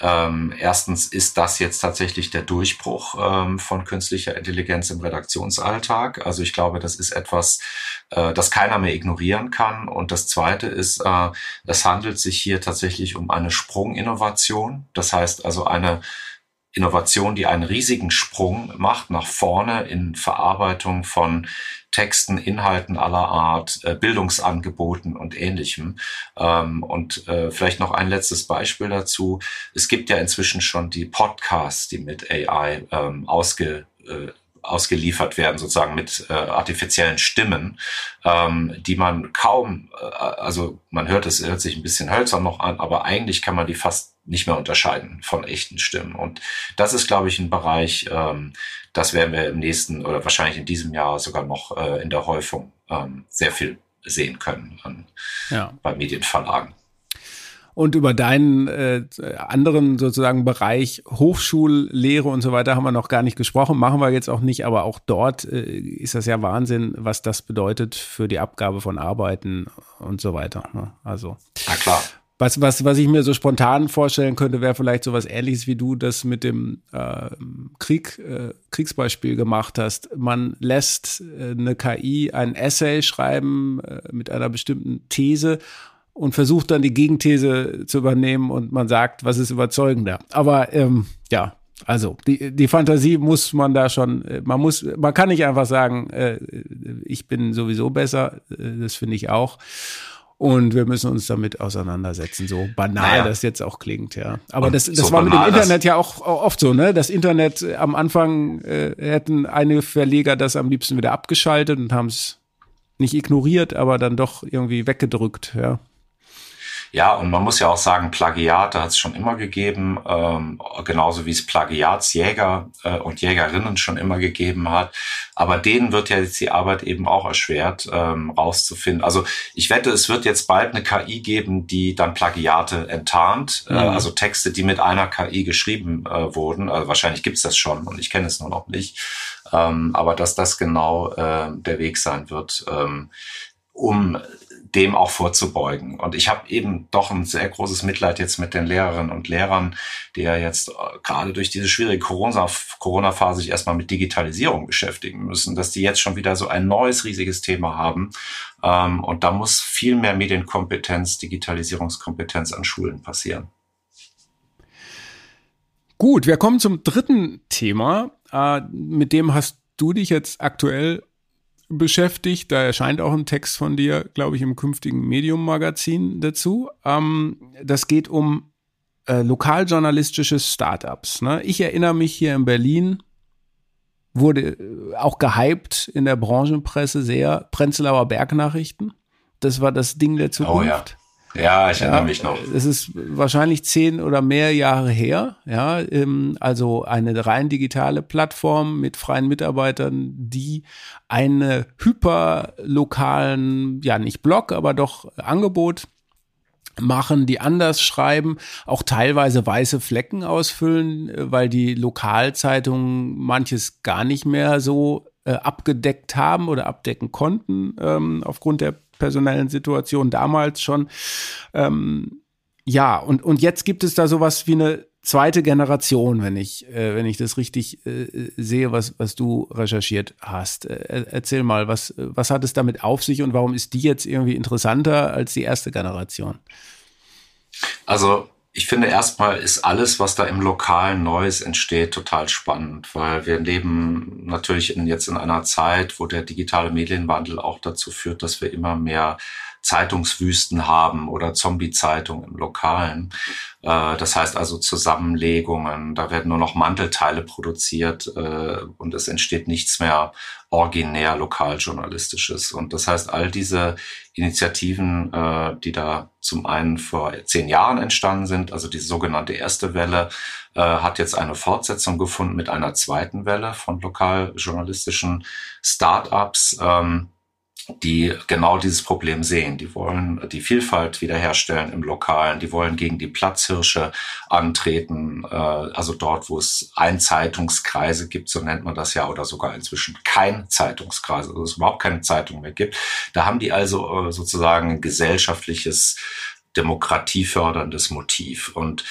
Ähm, erstens ist das jetzt tatsächlich der Durchbruch ähm, von künstlicher Intelligenz im Redaktionsalltag. Also ich glaube, das ist etwas, äh, das keiner mehr ignorieren kann. Und das Zweite ist, äh, es handelt sich hier tatsächlich um eine Sprunginnovation. Das heißt also eine Innovation, die einen riesigen Sprung macht nach vorne in Verarbeitung von Texten, Inhalten aller Art, äh, Bildungsangeboten und ähnlichem. Ähm, und äh, vielleicht noch ein letztes Beispiel dazu. Es gibt ja inzwischen schon die Podcasts, die mit AI ähm, ausge äh, ausgeliefert werden, sozusagen mit äh, artifiziellen Stimmen, ähm, die man kaum, äh, also man hört es, hört sich ein bisschen hölzern noch an, aber eigentlich kann man die fast nicht mehr unterscheiden von echten Stimmen. Und das ist, glaube ich, ein Bereich, ähm, das werden wir im nächsten oder wahrscheinlich in diesem Jahr sogar noch äh, in der Häufung ähm, sehr viel sehen können an, ja. bei Medienverlagen. Und über deinen äh, anderen sozusagen Bereich Hochschullehre und so weiter haben wir noch gar nicht gesprochen, machen wir jetzt auch nicht, aber auch dort äh, ist das ja Wahnsinn, was das bedeutet für die Abgabe von Arbeiten und so weiter. Ne? Also. Na klar. Was, was, was ich mir so spontan vorstellen könnte, wäre vielleicht sowas ähnliches, wie du das mit dem äh, Krieg, äh, Kriegsbeispiel gemacht hast. Man lässt äh, eine KI ein Essay schreiben äh, mit einer bestimmten These und versucht dann die Gegenthese zu übernehmen und man sagt, was ist überzeugender. Aber ähm, ja, also die, die Fantasie muss man da schon, äh, man muss, man kann nicht einfach sagen, äh, ich bin sowieso besser, äh, das finde ich auch. Und wir müssen uns damit auseinandersetzen, so banal naja. das jetzt auch klingt, ja. Aber das, das so war mit dem Internet ja auch oft so, ne? Das Internet äh, am Anfang äh, hätten einige Verleger das am liebsten wieder abgeschaltet und haben es nicht ignoriert, aber dann doch irgendwie weggedrückt, ja. Ja, und man muss ja auch sagen, Plagiate hat es schon immer gegeben, ähm, genauso wie es Plagiatsjäger äh, und Jägerinnen schon immer gegeben hat. Aber denen wird ja jetzt die Arbeit eben auch erschwert, ähm, rauszufinden. Also ich wette, es wird jetzt bald eine KI geben, die dann Plagiate enttarnt, äh, mhm. äh, also Texte, die mit einer KI geschrieben äh, wurden. Also wahrscheinlich gibt's das schon und ich kenne es nur noch nicht. Ähm, aber dass das genau äh, der Weg sein wird, ähm, um dem auch vorzubeugen. Und ich habe eben doch ein sehr großes Mitleid jetzt mit den Lehrerinnen und Lehrern, die ja jetzt äh, gerade durch diese schwierige Corona-Phase sich erstmal mit Digitalisierung beschäftigen müssen, dass die jetzt schon wieder so ein neues riesiges Thema haben. Ähm, und da muss viel mehr Medienkompetenz, Digitalisierungskompetenz an Schulen passieren. Gut, wir kommen zum dritten Thema. Äh, mit dem hast du dich jetzt aktuell beschäftigt. Da erscheint auch ein Text von dir, glaube ich, im künftigen Medium-Magazin dazu. Ähm, das geht um äh, lokaljournalistische Startups. Ne? Ich erinnere mich hier in Berlin, wurde äh, auch gehypt in der Branchenpresse sehr, Prenzlauer Bergnachrichten. Das war das Ding der Zukunft. Oh ja. Ja, ich erinnere ja, mich noch. Es ist wahrscheinlich zehn oder mehr Jahre her. Ja, ähm, also eine rein digitale Plattform mit freien Mitarbeitern, die eine hyperlokalen, ja nicht Blog, aber doch Angebot machen, die anders schreiben, auch teilweise weiße Flecken ausfüllen, weil die Lokalzeitungen manches gar nicht mehr so äh, abgedeckt haben oder abdecken konnten ähm, aufgrund der personellen Situation damals schon. Ähm, ja, und, und jetzt gibt es da sowas wie eine zweite Generation, wenn ich, äh, wenn ich das richtig äh, sehe, was, was du recherchiert hast. Äh, erzähl mal, was, was hat es damit auf sich und warum ist die jetzt irgendwie interessanter als die erste Generation? Also ich finde erstmal ist alles, was da im Lokalen Neues entsteht, total spannend, weil wir leben natürlich in, jetzt in einer Zeit, wo der digitale Medienwandel auch dazu führt, dass wir immer mehr Zeitungswüsten haben oder Zombie-Zeitungen im Lokalen. Äh, das heißt also Zusammenlegungen, da werden nur noch Mantelteile produziert äh, und es entsteht nichts mehr originär lokaljournalistisches. Und das heißt, all diese Initiativen, äh, die da zum einen vor zehn Jahren entstanden sind, also die sogenannte erste Welle, hat jetzt eine Fortsetzung gefunden mit einer zweiten Welle von lokaljournalistischen Start-ups. Ähm, die genau dieses Problem sehen. Die wollen die Vielfalt wiederherstellen im Lokalen, die wollen gegen die Platzhirsche antreten, äh, also dort, wo es Einzeitungskreise gibt, so nennt man das ja, oder sogar inzwischen kein Zeitungskreis, also es überhaupt keine Zeitung mehr gibt. Da haben die also äh, sozusagen ein gesellschaftliches demokratieförderndes Motiv. Und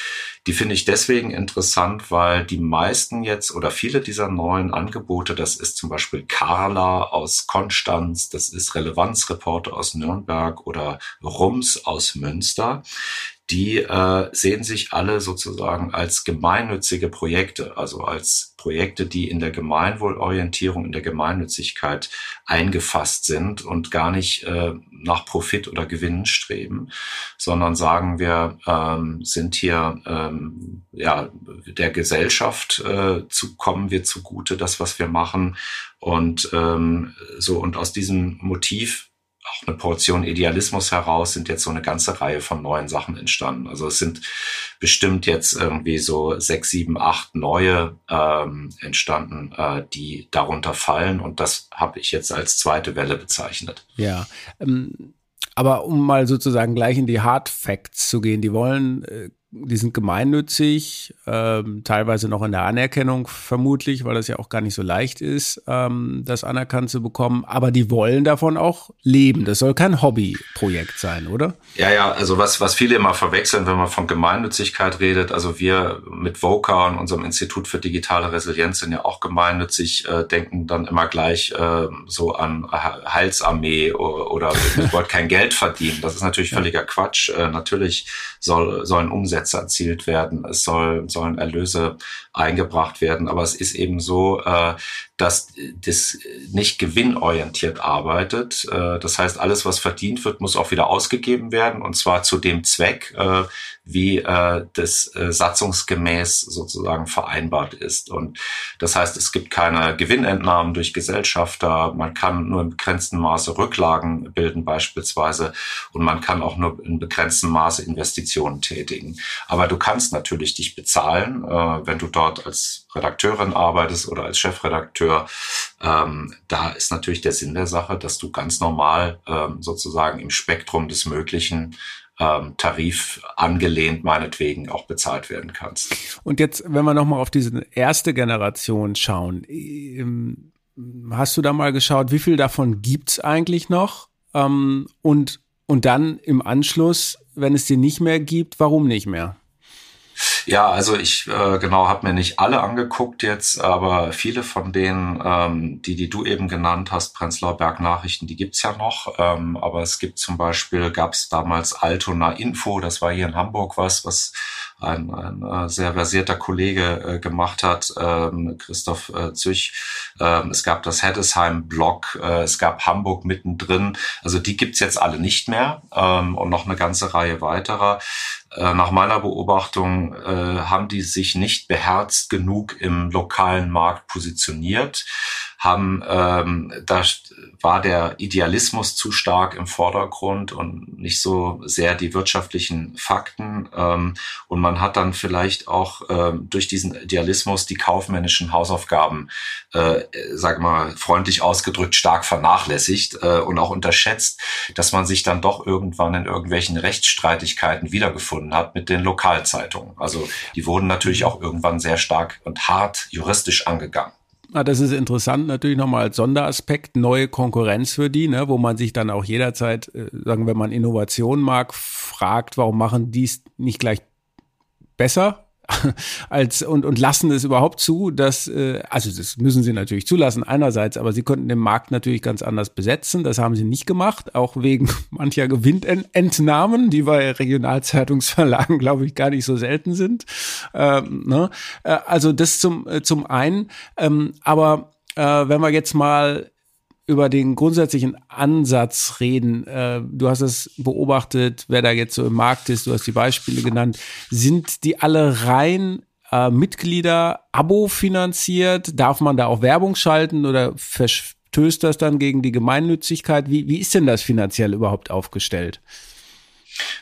die finde ich deswegen interessant, weil die meisten jetzt oder viele dieser neuen Angebote, das ist zum Beispiel Carla aus Konstanz, das ist Relevanzreporter aus Nürnberg oder Rums aus Münster, die äh, sehen sich alle sozusagen als gemeinnützige Projekte, also als Projekte, die in der Gemeinwohlorientierung, in der Gemeinnützigkeit eingefasst sind und gar nicht äh, nach Profit oder Gewinn streben, sondern sagen wir ähm, sind hier ähm, ja der Gesellschaft äh, zu kommen wir zugute, das was wir machen. Und ähm, so und aus diesem Motiv auch eine Portion Idealismus heraus sind jetzt so eine ganze Reihe von neuen Sachen entstanden. Also es sind bestimmt jetzt irgendwie so sechs, sieben, acht neue ähm, entstanden, äh, die darunter fallen. Und das habe ich jetzt als zweite Welle bezeichnet. Ja. Ähm aber um mal sozusagen gleich in die Hard Facts zu gehen, die wollen äh, die sind gemeinnützig, ähm, teilweise noch in der Anerkennung vermutlich, weil das ja auch gar nicht so leicht ist, ähm, das anerkannt zu bekommen. Aber die wollen davon auch leben. Das soll kein Hobbyprojekt sein, oder? Ja, ja, also was, was viele immer verwechseln, wenn man von Gemeinnützigkeit redet, also wir mit VOCA und unserem Institut für digitale Resilienz sind ja auch gemeinnützig, äh, denken dann immer gleich äh, so an Heilsarmee oder, oder ich wollte kein Geld verdienen. Das ist natürlich völliger Quatsch. Äh, natürlich soll, sollen Umsätze Umsätze erzielt werden, es soll, sollen Erlöse eingebracht werden. Aber es ist eben so, äh, dass das nicht gewinnorientiert arbeitet. Äh, das heißt, alles, was verdient wird, muss auch wieder ausgegeben werden und zwar zu dem Zweck, äh, wie äh, das äh, satzungsgemäß sozusagen vereinbart ist. Und das heißt, es gibt keine Gewinnentnahmen durch Gesellschafter, man kann nur in begrenztem Maße Rücklagen bilden beispielsweise und man kann auch nur in begrenztem Maße Investitionen tätigen. Aber du kannst natürlich dich bezahlen, äh, wenn du dort als Redakteurin arbeitest oder als Chefredakteur. Ähm, da ist natürlich der Sinn der Sache, dass du ganz normal ähm, sozusagen im Spektrum des Möglichen ähm, Tarif angelehnt meinetwegen auch bezahlt werden kannst. Und jetzt, wenn wir nochmal auf diese erste Generation schauen, ähm, hast du da mal geschaut, wie viel davon gibt's eigentlich noch? Ähm, und, und dann im Anschluss, wenn es die nicht mehr gibt, warum nicht mehr? Ja, also ich äh, genau habe mir nicht alle angeguckt jetzt, aber viele von denen, ähm, die die du eben genannt hast, Prenzlauer Berg Nachrichten, die gibt's ja noch. Ähm, aber es gibt zum Beispiel, gab es damals Altona Info, das war hier in Hamburg was, was ein, ein äh, sehr versierter Kollege äh, gemacht hat, ähm, Christoph äh, Züch. Ähm, es gab das Heddesheim-Blog, äh, es gab Hamburg mittendrin. Also die gibt's jetzt alle nicht mehr ähm, und noch eine ganze Reihe weiterer. Äh, nach meiner Beobachtung äh, haben die sich nicht beherzt genug im lokalen Markt positioniert haben, ähm, da war der Idealismus zu stark im Vordergrund und nicht so sehr die wirtschaftlichen Fakten. Ähm, und man hat dann vielleicht auch ähm, durch diesen Idealismus die kaufmännischen Hausaufgaben, äh, sag mal, freundlich ausgedrückt, stark vernachlässigt äh, und auch unterschätzt, dass man sich dann doch irgendwann in irgendwelchen Rechtsstreitigkeiten wiedergefunden hat mit den Lokalzeitungen. Also die wurden natürlich auch irgendwann sehr stark und hart juristisch angegangen. Ah, das ist interessant, natürlich nochmal als Sonderaspekt, neue Konkurrenz für die, ne, wo man sich dann auch jederzeit, äh, sagen, wenn man Innovation mag, fragt, warum machen die es nicht gleich besser? als und, und lassen es überhaupt zu, dass, äh, also das müssen sie natürlich zulassen einerseits, aber sie konnten den Markt natürlich ganz anders besetzen. Das haben sie nicht gemacht, auch wegen mancher Gewinnentnahmen, die bei Regionalzeitungsverlagen, glaube ich, gar nicht so selten sind. Ähm, ne? Äh, also das zum, äh, zum einen. Ähm, aber äh, wenn wir jetzt mal über den grundsätzlichen Ansatz reden. Äh, du hast es beobachtet, wer da jetzt so im Markt ist, du hast die Beispiele genannt. Sind die alle rein äh, Mitglieder Abo finanziert? Darf man da auch Werbung schalten oder verstößt das dann gegen die Gemeinnützigkeit? Wie, wie ist denn das finanziell überhaupt aufgestellt?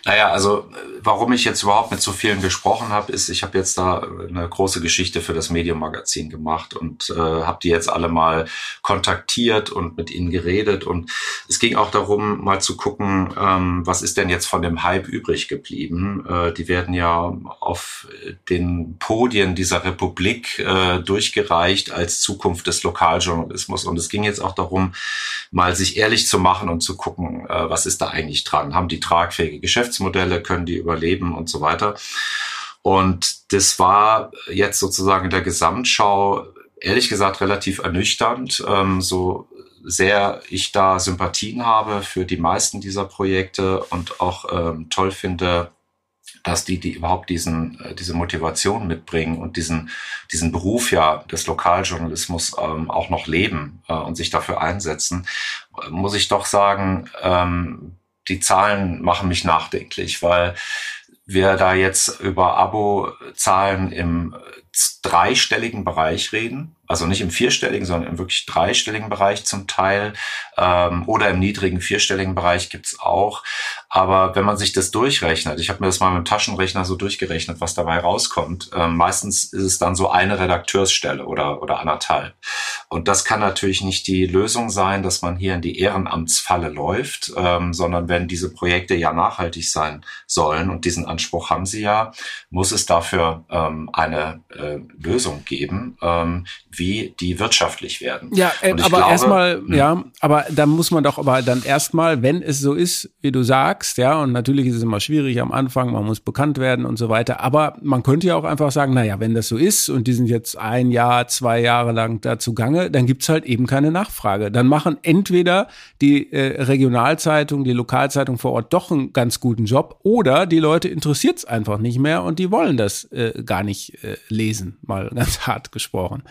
Naja, also warum ich jetzt überhaupt mit so vielen gesprochen habe, ist, ich habe jetzt da eine große Geschichte für das Medium-Magazin gemacht und äh, habe die jetzt alle mal kontaktiert und mit ihnen geredet. Und es ging auch darum, mal zu gucken, ähm, was ist denn jetzt von dem Hype übrig geblieben. Äh, die werden ja auf den Podien dieser Republik äh, durchgereicht als Zukunft des Lokaljournalismus. Und es ging jetzt auch darum, mal sich ehrlich zu machen und zu gucken, äh, was ist da eigentlich dran. Haben die tragfähige Geschäftsmodelle, können die überleben und so weiter. Und das war jetzt sozusagen in der Gesamtschau ehrlich gesagt relativ ernüchternd, ähm, so sehr ich da Sympathien habe für die meisten dieser Projekte und auch ähm, toll finde, dass die, die überhaupt diesen, äh, diese Motivation mitbringen und diesen, diesen Beruf ja des Lokaljournalismus ähm, auch noch leben äh, und sich dafür einsetzen, muss ich doch sagen, ähm, die Zahlen machen mich nachdenklich, weil wir da jetzt über Abo-Zahlen im dreistelligen Bereich reden, also nicht im vierstelligen, sondern im wirklich dreistelligen Bereich zum Teil ähm, oder im niedrigen vierstelligen Bereich gibt's auch. Aber wenn man sich das durchrechnet, ich habe mir das mal mit dem Taschenrechner so durchgerechnet, was dabei rauskommt, ähm, meistens ist es dann so eine Redakteursstelle oder, oder anderthalb. Und das kann natürlich nicht die Lösung sein, dass man hier in die Ehrenamtsfalle läuft, ähm, sondern wenn diese Projekte ja nachhaltig sein sollen und diesen Anspruch haben sie ja, muss es dafür ähm, eine äh, Lösung geben, ähm, wie die wirtschaftlich werden. Ja, äh, aber erstmal, hm. ja, aber da muss man doch aber dann erstmal, wenn es so ist, wie du sagst, ja, und natürlich ist es immer schwierig am Anfang, man muss bekannt werden und so weiter, aber man könnte ja auch einfach sagen, naja, wenn das so ist und die sind jetzt ein Jahr, zwei Jahre lang da zugange, dann gibt's halt eben keine Nachfrage. Dann machen entweder die äh, Regionalzeitung, die Lokalzeitung vor Ort doch einen ganz guten Job oder die Leute interessiert's einfach nicht mehr und die wollen das äh, gar nicht äh, lesen, mal ganz hart gesprochen.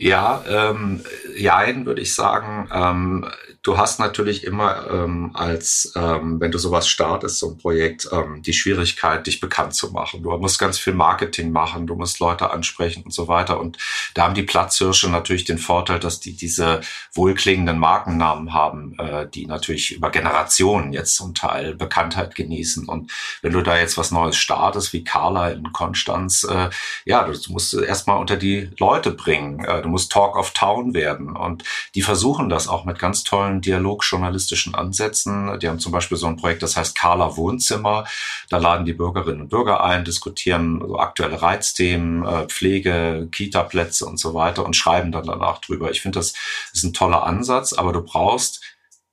Ja, ähm, jein, würde ich sagen. Ähm, du hast natürlich immer ähm, als, ähm, wenn du sowas startest, so ein Projekt, ähm, die Schwierigkeit, dich bekannt zu machen. Du musst ganz viel Marketing machen, du musst Leute ansprechen und so weiter. Und da haben die Platzhirsche natürlich den Vorteil, dass die diese wohlklingenden Markennamen haben, äh, die natürlich über Generationen jetzt zum Teil Bekanntheit genießen. Und wenn du da jetzt was Neues startest, wie Carla in Konstanz, äh, ja, du musst erstmal unter die Leute bringen. Äh, muss Talk of Town werden. Und die versuchen das auch mit ganz tollen dialogjournalistischen Ansätzen. Die haben zum Beispiel so ein Projekt, das heißt Carla Wohnzimmer. Da laden die Bürgerinnen und Bürger ein, diskutieren so aktuelle Reizthemen, äh, Pflege, Kita-Plätze und so weiter und schreiben dann danach drüber. Ich finde, das ist ein toller Ansatz, aber du brauchst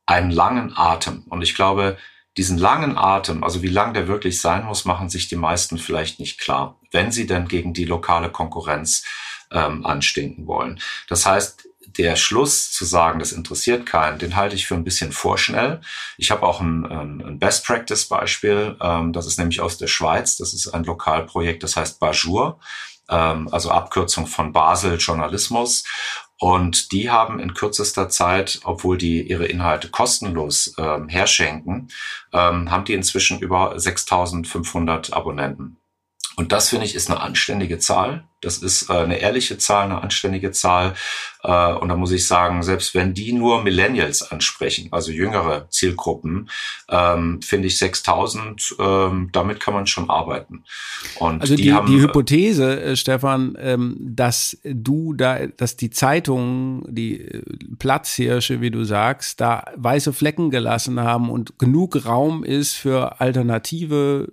einen langen Atem. Und ich glaube, diesen langen Atem, also wie lang der wirklich sein muss, machen sich die meisten vielleicht nicht klar, wenn sie denn gegen die lokale Konkurrenz ähm, anstinken wollen. Das heißt, der Schluss zu sagen, das interessiert keinen, den halte ich für ein bisschen vorschnell. Ich habe auch ein, ein Best Practice Beispiel, ähm, das ist nämlich aus der Schweiz. Das ist ein Lokalprojekt, das heißt Bajour, ähm, also Abkürzung von Basel Journalismus. Und die haben in kürzester Zeit, obwohl die ihre Inhalte kostenlos ähm, herschenken, haben die inzwischen über 6500 Abonnenten. Und das finde ich ist eine anständige Zahl. Das ist äh, eine ehrliche Zahl, eine anständige Zahl. Äh, und da muss ich sagen, selbst wenn die nur Millennials ansprechen, also jüngere Zielgruppen, ähm, finde ich 6000, ähm, damit kann man schon arbeiten. Und also die, die, haben, die Hypothese, äh, Stefan, ähm, dass du da, dass die Zeitungen, die äh, Platzhirsche, wie du sagst, da weiße Flecken gelassen haben und genug Raum ist für alternative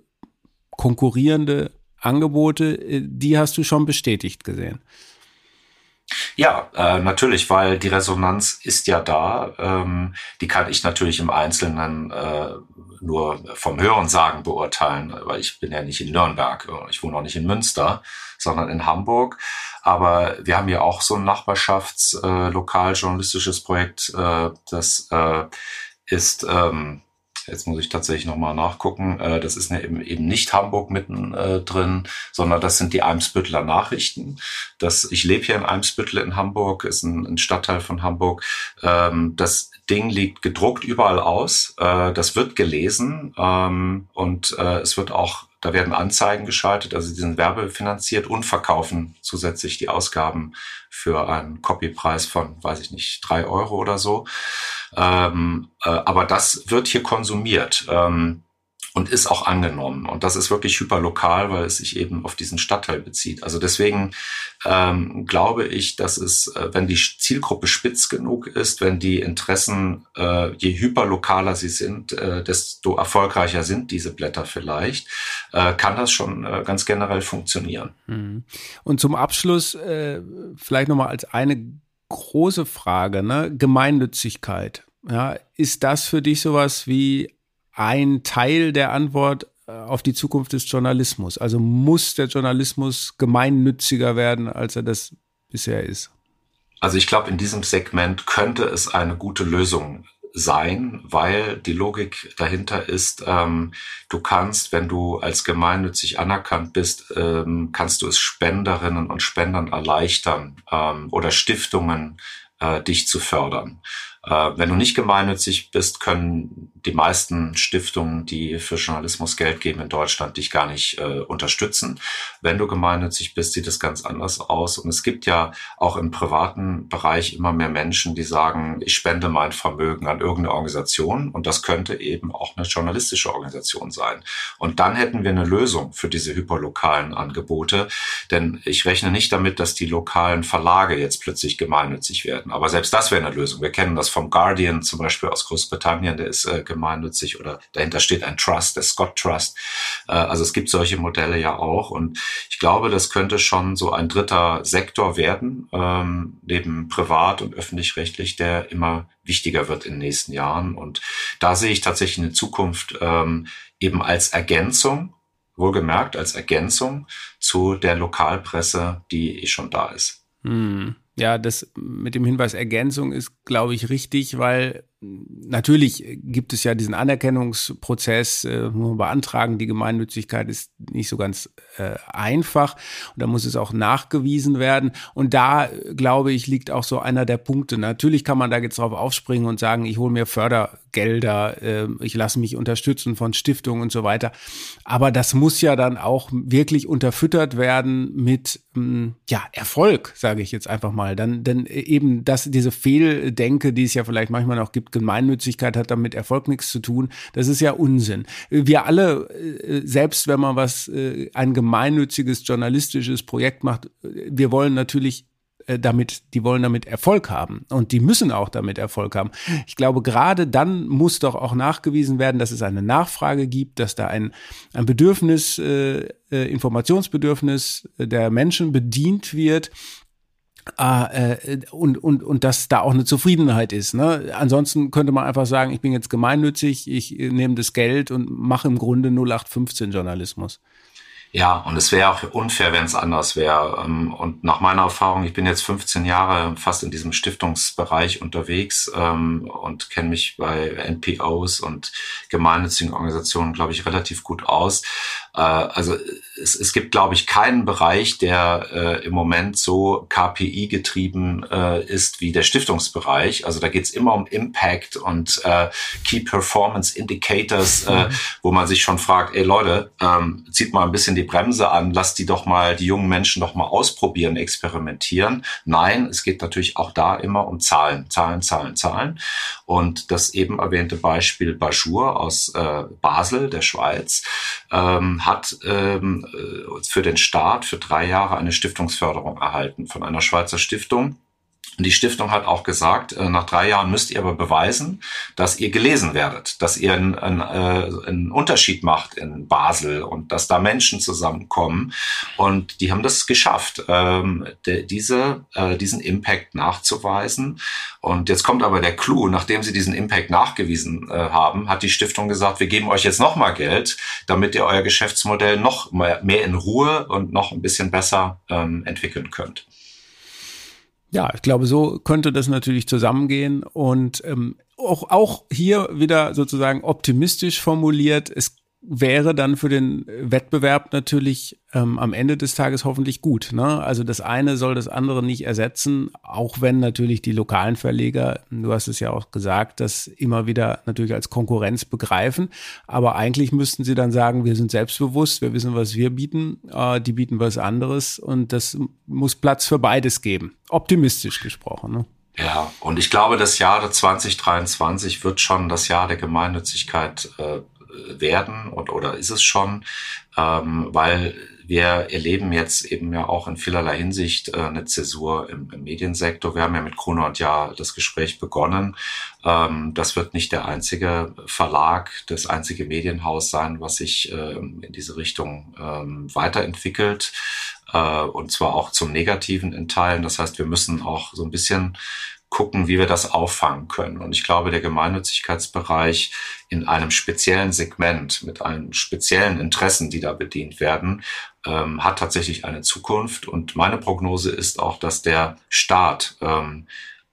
konkurrierende Angebote, äh, die hast du schon bestätigt gesehen. Ja, äh, natürlich, weil die Resonanz ist ja da. Ähm, die kann ich natürlich im Einzelnen äh, nur vom Hörensagen beurteilen, weil ich bin ja nicht in Nürnberg, ich wohne auch nicht in Münster, sondern in Hamburg. Aber wir haben ja auch so ein Nachbarschaftslokal-journalistisches äh, Projekt, äh, das äh, ist ähm, Jetzt muss ich tatsächlich nochmal nachgucken. Äh, das ist eben, eben nicht Hamburg mitten äh, drin, sondern das sind die Eimsbüttler Nachrichten. Das, ich lebe hier in Eimsbüttel in Hamburg, ist ein, ein Stadtteil von Hamburg. Ähm, das Ding liegt gedruckt überall aus. Äh, das wird gelesen ähm, und äh, es wird auch da werden Anzeigen geschaltet, also die sind werbefinanziert und verkaufen zusätzlich die Ausgaben für einen Copypreis von, weiß ich nicht, drei Euro oder so. Ähm, äh, aber das wird hier konsumiert. Ähm, und ist auch angenommen. Und das ist wirklich hyperlokal, weil es sich eben auf diesen Stadtteil bezieht. Also deswegen ähm, glaube ich, dass es, äh, wenn die Zielgruppe spitz genug ist, wenn die Interessen, äh, je hyperlokaler sie sind, äh, desto erfolgreicher sind diese Blätter vielleicht, äh, kann das schon äh, ganz generell funktionieren. Mhm. Und zum Abschluss vielleicht nochmal als eine große Frage, ne? Gemeinnützigkeit. Ja, ist das für dich sowas wie ein Teil der Antwort äh, auf die Zukunft des Journalismus? Also muss der Journalismus gemeinnütziger werden, als er das bisher ist? Also ich glaube, in diesem Segment könnte es eine gute Lösung sein, weil die Logik dahinter ist, ähm, du kannst, wenn du als gemeinnützig anerkannt bist, ähm, kannst du es Spenderinnen und Spendern erleichtern ähm, oder Stiftungen äh, dich zu fördern. Äh, wenn du nicht gemeinnützig bist, können die meisten Stiftungen, die für Journalismus Geld geben in Deutschland, dich gar nicht äh, unterstützen. Wenn du gemeinnützig bist, sieht es ganz anders aus. Und es gibt ja auch im privaten Bereich immer mehr Menschen, die sagen, ich spende mein Vermögen an irgendeine Organisation. Und das könnte eben auch eine journalistische Organisation sein. Und dann hätten wir eine Lösung für diese hyperlokalen Angebote. Denn ich rechne nicht damit, dass die lokalen Verlage jetzt plötzlich gemeinnützig werden. Aber selbst das wäre eine Lösung. Wir kennen das vom Guardian zum Beispiel aus Großbritannien, der ist äh, gemeinnützig oder dahinter steht ein Trust, der Scott Trust. Äh, also es gibt solche Modelle ja auch und ich glaube, das könnte schon so ein dritter Sektor werden, ähm, neben privat und öffentlich-rechtlich, der immer wichtiger wird in den nächsten Jahren. Und da sehe ich tatsächlich eine Zukunft ähm, eben als Ergänzung, wohlgemerkt als Ergänzung zu der Lokalpresse, die eh schon da ist. Hm. Ja, das mit dem Hinweis Ergänzung ist, glaube ich, richtig, weil natürlich gibt es ja diesen Anerkennungsprozess, äh, beantragen, die Gemeinnützigkeit ist nicht so ganz äh, einfach und da muss es auch nachgewiesen werden und da, glaube ich, liegt auch so einer der Punkte. Natürlich kann man da jetzt drauf aufspringen und sagen, ich hole mir Fördergelder, äh, ich lasse mich unterstützen von Stiftungen und so weiter, aber das muss ja dann auch wirklich unterfüttert werden mit mh, ja, Erfolg, sage ich jetzt einfach mal. Dann, denn eben das, diese Fehldenke, die es ja vielleicht manchmal noch gibt, Gemeinnützigkeit hat damit Erfolg nichts zu tun. Das ist ja Unsinn. Wir alle, äh, selbst wenn man was, äh, ein gemeinnütziges journalistisches Projekt macht, wir wollen natürlich äh, damit, die wollen damit Erfolg haben und die müssen auch damit Erfolg haben. Ich glaube, gerade dann muss doch auch nachgewiesen werden, dass es eine Nachfrage gibt, dass da ein, ein Bedürfnis, äh, Informationsbedürfnis der Menschen bedient wird äh, äh, und, und, und dass da auch eine Zufriedenheit ist. Ne? Ansonsten könnte man einfach sagen, ich bin jetzt gemeinnützig, ich nehme das Geld und mache im Grunde 0815 Journalismus. Ja, und es wäre auch unfair, wenn es anders wäre. Ähm, und nach meiner Erfahrung, ich bin jetzt 15 Jahre fast in diesem Stiftungsbereich unterwegs ähm, und kenne mich bei NPOs und gemeinnützigen Organisationen, glaube ich, relativ gut aus. Äh, also es, es gibt, glaube ich, keinen Bereich, der äh, im Moment so KPI getrieben äh, ist wie der Stiftungsbereich. Also da geht es immer um Impact und Key Performance Indicators, mhm. wo man sich schon fragt, ey Leute, ähm, zieht mal ein bisschen die Bremse an, lasst die doch mal, die jungen Menschen doch mal ausprobieren, experimentieren. Nein, es geht natürlich auch da immer um Zahlen, Zahlen, Zahlen, Zahlen. Und das eben erwähnte Beispiel Bajur aus äh, Basel, der Schweiz, ähm, hat ähm, äh, für den Staat für drei Jahre eine Stiftungsförderung erhalten von einer Schweizer Stiftung. Die Stiftung hat auch gesagt, äh, nach drei Jahren müsst ihr aber beweisen, dass ihr gelesen werdet, dass ihr einen, einen, äh, einen Unterschied macht in Basel und dass da Menschen zusammenkommen. Und die haben das geschafft, ähm, diese, äh, diesen Impact nachzuweisen. Und jetzt kommt aber der Clou, nachdem sie diesen Impact nachgewiesen haben, hat die Stiftung gesagt, wir geben euch jetzt nochmal Geld, damit ihr euer Geschäftsmodell noch mehr in Ruhe und noch ein bisschen besser ähm, entwickeln könnt. Ja, ich glaube, so könnte das natürlich zusammengehen und ähm, auch, auch hier wieder sozusagen optimistisch formuliert. Es wäre dann für den Wettbewerb natürlich ähm, am Ende des Tages hoffentlich gut. Ne? Also das eine soll das andere nicht ersetzen, auch wenn natürlich die lokalen Verleger, du hast es ja auch gesagt, das immer wieder natürlich als Konkurrenz begreifen. Aber eigentlich müssten sie dann sagen, wir sind selbstbewusst, wir wissen, was wir bieten, äh, die bieten was anderes und das muss Platz für beides geben. Optimistisch gesprochen. Ne? Ja, und ich glaube, das Jahr 2023 wird schon das Jahr der Gemeinnützigkeit äh, werden und oder ist es schon, ähm, weil wir erleben jetzt eben ja auch in vielerlei Hinsicht äh, eine Zäsur im, im Mediensektor. Wir haben ja mit Krone und Ja das Gespräch begonnen. Ähm, das wird nicht der einzige Verlag, das einzige Medienhaus sein, was sich äh, in diese Richtung ähm, weiterentwickelt. Äh, und zwar auch zum Negativen in Teilen. Das heißt, wir müssen auch so ein bisschen gucken, wie wir das auffangen können. Und ich glaube, der Gemeinnützigkeitsbereich in einem speziellen Segment mit einem speziellen Interessen, die da bedient werden, ähm, hat tatsächlich eine Zukunft. Und meine Prognose ist auch, dass der Staat ähm,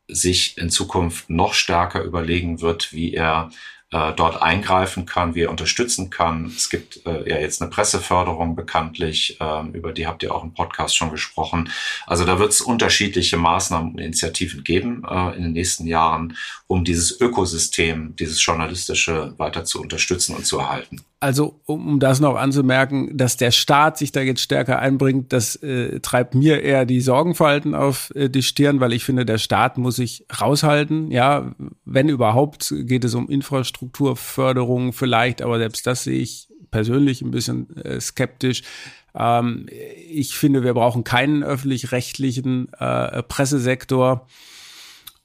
sich in Zukunft noch stärker überlegen wird, wie er äh, dort eingreifen kann, wie er unterstützen kann. Es gibt äh, ja jetzt eine Presseförderung bekanntlich, äh, über die habt ihr auch im Podcast schon gesprochen. Also da wird es unterschiedliche Maßnahmen und Initiativen geben äh, in den nächsten Jahren, um dieses Ökosystem, dieses journalistische weiter zu unterstützen und zu erhalten. Also um das noch anzumerken, dass der Staat sich da jetzt stärker einbringt, das äh, treibt mir eher die Sorgenfalten auf äh, die Stirn, weil ich finde, der Staat muss sich raushalten. Ja, wenn überhaupt geht es um Infrastrukturförderung vielleicht, aber selbst das sehe ich persönlich ein bisschen äh, skeptisch. Ähm, ich finde, wir brauchen keinen öffentlich-rechtlichen äh, Pressesektor.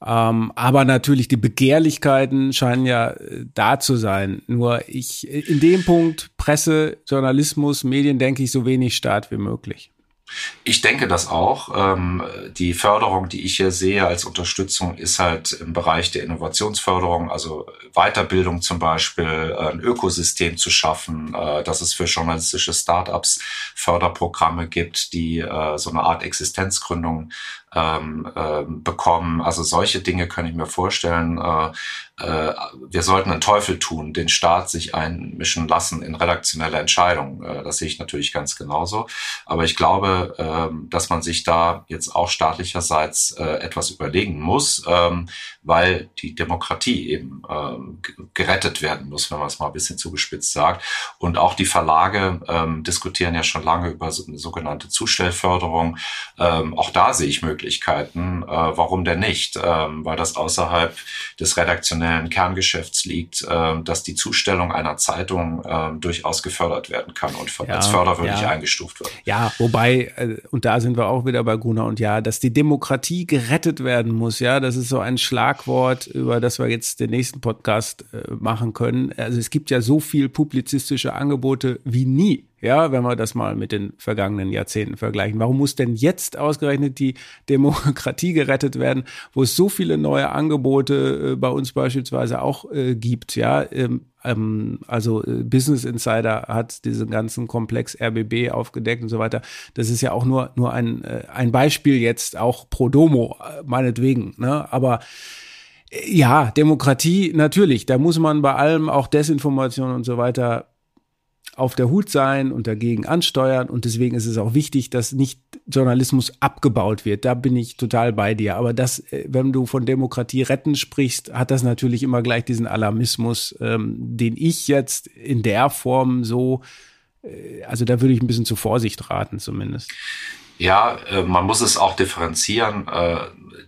Ähm, aber natürlich die Begehrlichkeiten scheinen ja äh, da zu sein. Nur ich, in dem Punkt Presse, Journalismus, Medien denke ich so wenig Staat wie möglich. Ich denke das auch. Ähm, die Förderung, die ich hier sehe als Unterstützung, ist halt im Bereich der Innovationsförderung, also Weiterbildung zum Beispiel, äh, ein Ökosystem zu schaffen, äh, dass es für journalistische Startups Förderprogramme gibt, die äh, so eine Art Existenzgründung ähm, äh, bekommen. Also solche Dinge kann ich mir vorstellen. Äh, äh, wir sollten einen Teufel tun, den Staat sich einmischen lassen in redaktionelle Entscheidungen. Äh, das sehe ich natürlich ganz genauso. Aber ich glaube, äh, dass man sich da jetzt auch staatlicherseits äh, etwas überlegen muss, ähm, weil die Demokratie eben ähm, gerettet werden muss, wenn man es mal ein bisschen zugespitzt sagt. Und auch die Verlage ähm, diskutieren ja schon lange über so eine sogenannte Zustellförderung. Ähm, auch da sehe ich Möglichkeiten. Äh, warum denn nicht? Ähm, weil das außerhalb des redaktionellen Kerngeschäfts liegt, äh, dass die Zustellung einer Zeitung äh, durchaus gefördert werden kann und ja, als förderwürdig ja. eingestuft wird. Ja, wobei, äh, und da sind wir auch wieder bei Gunnar und Ja, dass die Demokratie gerettet werden muss. Ja, das ist so ein Schlag Schlagwort, über das wir jetzt den nächsten Podcast äh, machen können. Also es gibt ja so viel publizistische Angebote wie nie. Ja, wenn wir das mal mit den vergangenen Jahrzehnten vergleichen. Warum muss denn jetzt ausgerechnet die Demokratie gerettet werden, wo es so viele neue Angebote äh, bei uns beispielsweise auch äh, gibt? Ja, ähm, ähm, also äh, Business Insider hat diesen ganzen Komplex RBB aufgedeckt und so weiter. Das ist ja auch nur nur ein äh, ein Beispiel jetzt auch pro Domo äh, meinetwegen. Ne? Aber ja, Demokratie natürlich. Da muss man bei allem auch Desinformation und so weiter auf der Hut sein und dagegen ansteuern. Und deswegen ist es auch wichtig, dass nicht Journalismus abgebaut wird. Da bin ich total bei dir. Aber das, äh, wenn du von Demokratie retten sprichst, hat das natürlich immer gleich diesen Alarmismus, ähm, den ich jetzt in der Form so, äh, also da würde ich ein bisschen zu Vorsicht raten zumindest. Ja, äh, man muss es auch differenzieren. Äh,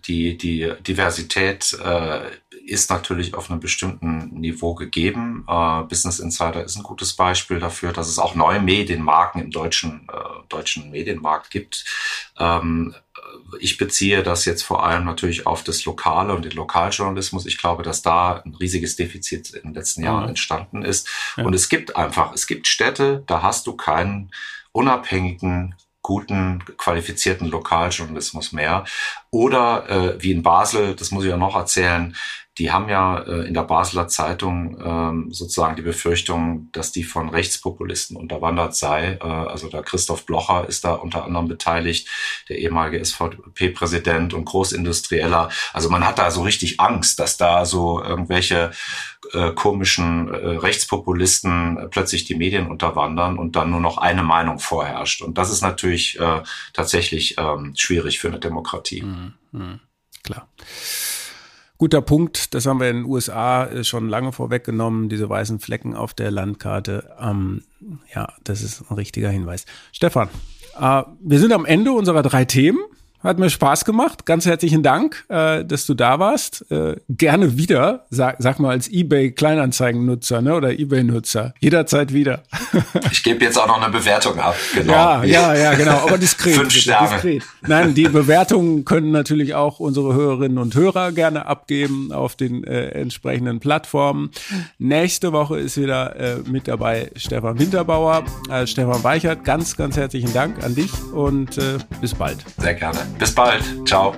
die, die Diversität äh, ist natürlich auf einem bestimmten Niveau gegeben. Äh, Business Insider ist ein gutes Beispiel dafür, dass es auch neue Medienmarken im deutschen, äh, deutschen Medienmarkt gibt. Ähm, ich beziehe das jetzt vor allem natürlich auf das Lokale und den Lokaljournalismus. Ich glaube, dass da ein riesiges Defizit in den letzten Jahren mhm. entstanden ist. Und es gibt einfach, es gibt Städte, da hast du keinen unabhängigen guten, qualifizierten Lokaljournalismus mehr. Oder äh, wie in Basel, das muss ich ja noch erzählen, die haben ja äh, in der Basler Zeitung ähm, sozusagen die Befürchtung, dass die von Rechtspopulisten unterwandert sei. Äh, also der Christoph Blocher ist da unter anderem beteiligt, der ehemalige SVP-Präsident und Großindustrieller. Also man hat da so richtig Angst, dass da so irgendwelche äh, komischen äh, Rechtspopulisten äh, plötzlich die Medien unterwandern und dann nur noch eine Meinung vorherrscht. Und das ist natürlich äh, tatsächlich ähm, schwierig für eine Demokratie. Mhm, mh, klar. Guter Punkt, das haben wir in den USA äh, schon lange vorweggenommen, diese weißen Flecken auf der Landkarte. Ähm, ja, das ist ein richtiger Hinweis. Stefan, äh, wir sind am Ende unserer drei Themen. Hat mir Spaß gemacht. Ganz herzlichen Dank, äh, dass du da warst. Äh, gerne wieder, sag, sag mal als eBay-Kleinanzeigen-Nutzer ne, oder eBay-Nutzer. Jederzeit wieder. ich gebe jetzt auch noch eine Bewertung ab. Genau. Ja, ja, ja, genau. Aber diskret. Fünf Sterne. Diskret. Nein, die Bewertungen können natürlich auch unsere Hörerinnen und Hörer gerne abgeben auf den äh, entsprechenden Plattformen. Nächste Woche ist wieder äh, mit dabei Stefan Winterbauer. Äh, Stefan Weichert, ganz, ganz herzlichen Dank an dich und äh, bis bald. Sehr gerne. Bis bald. Ciao.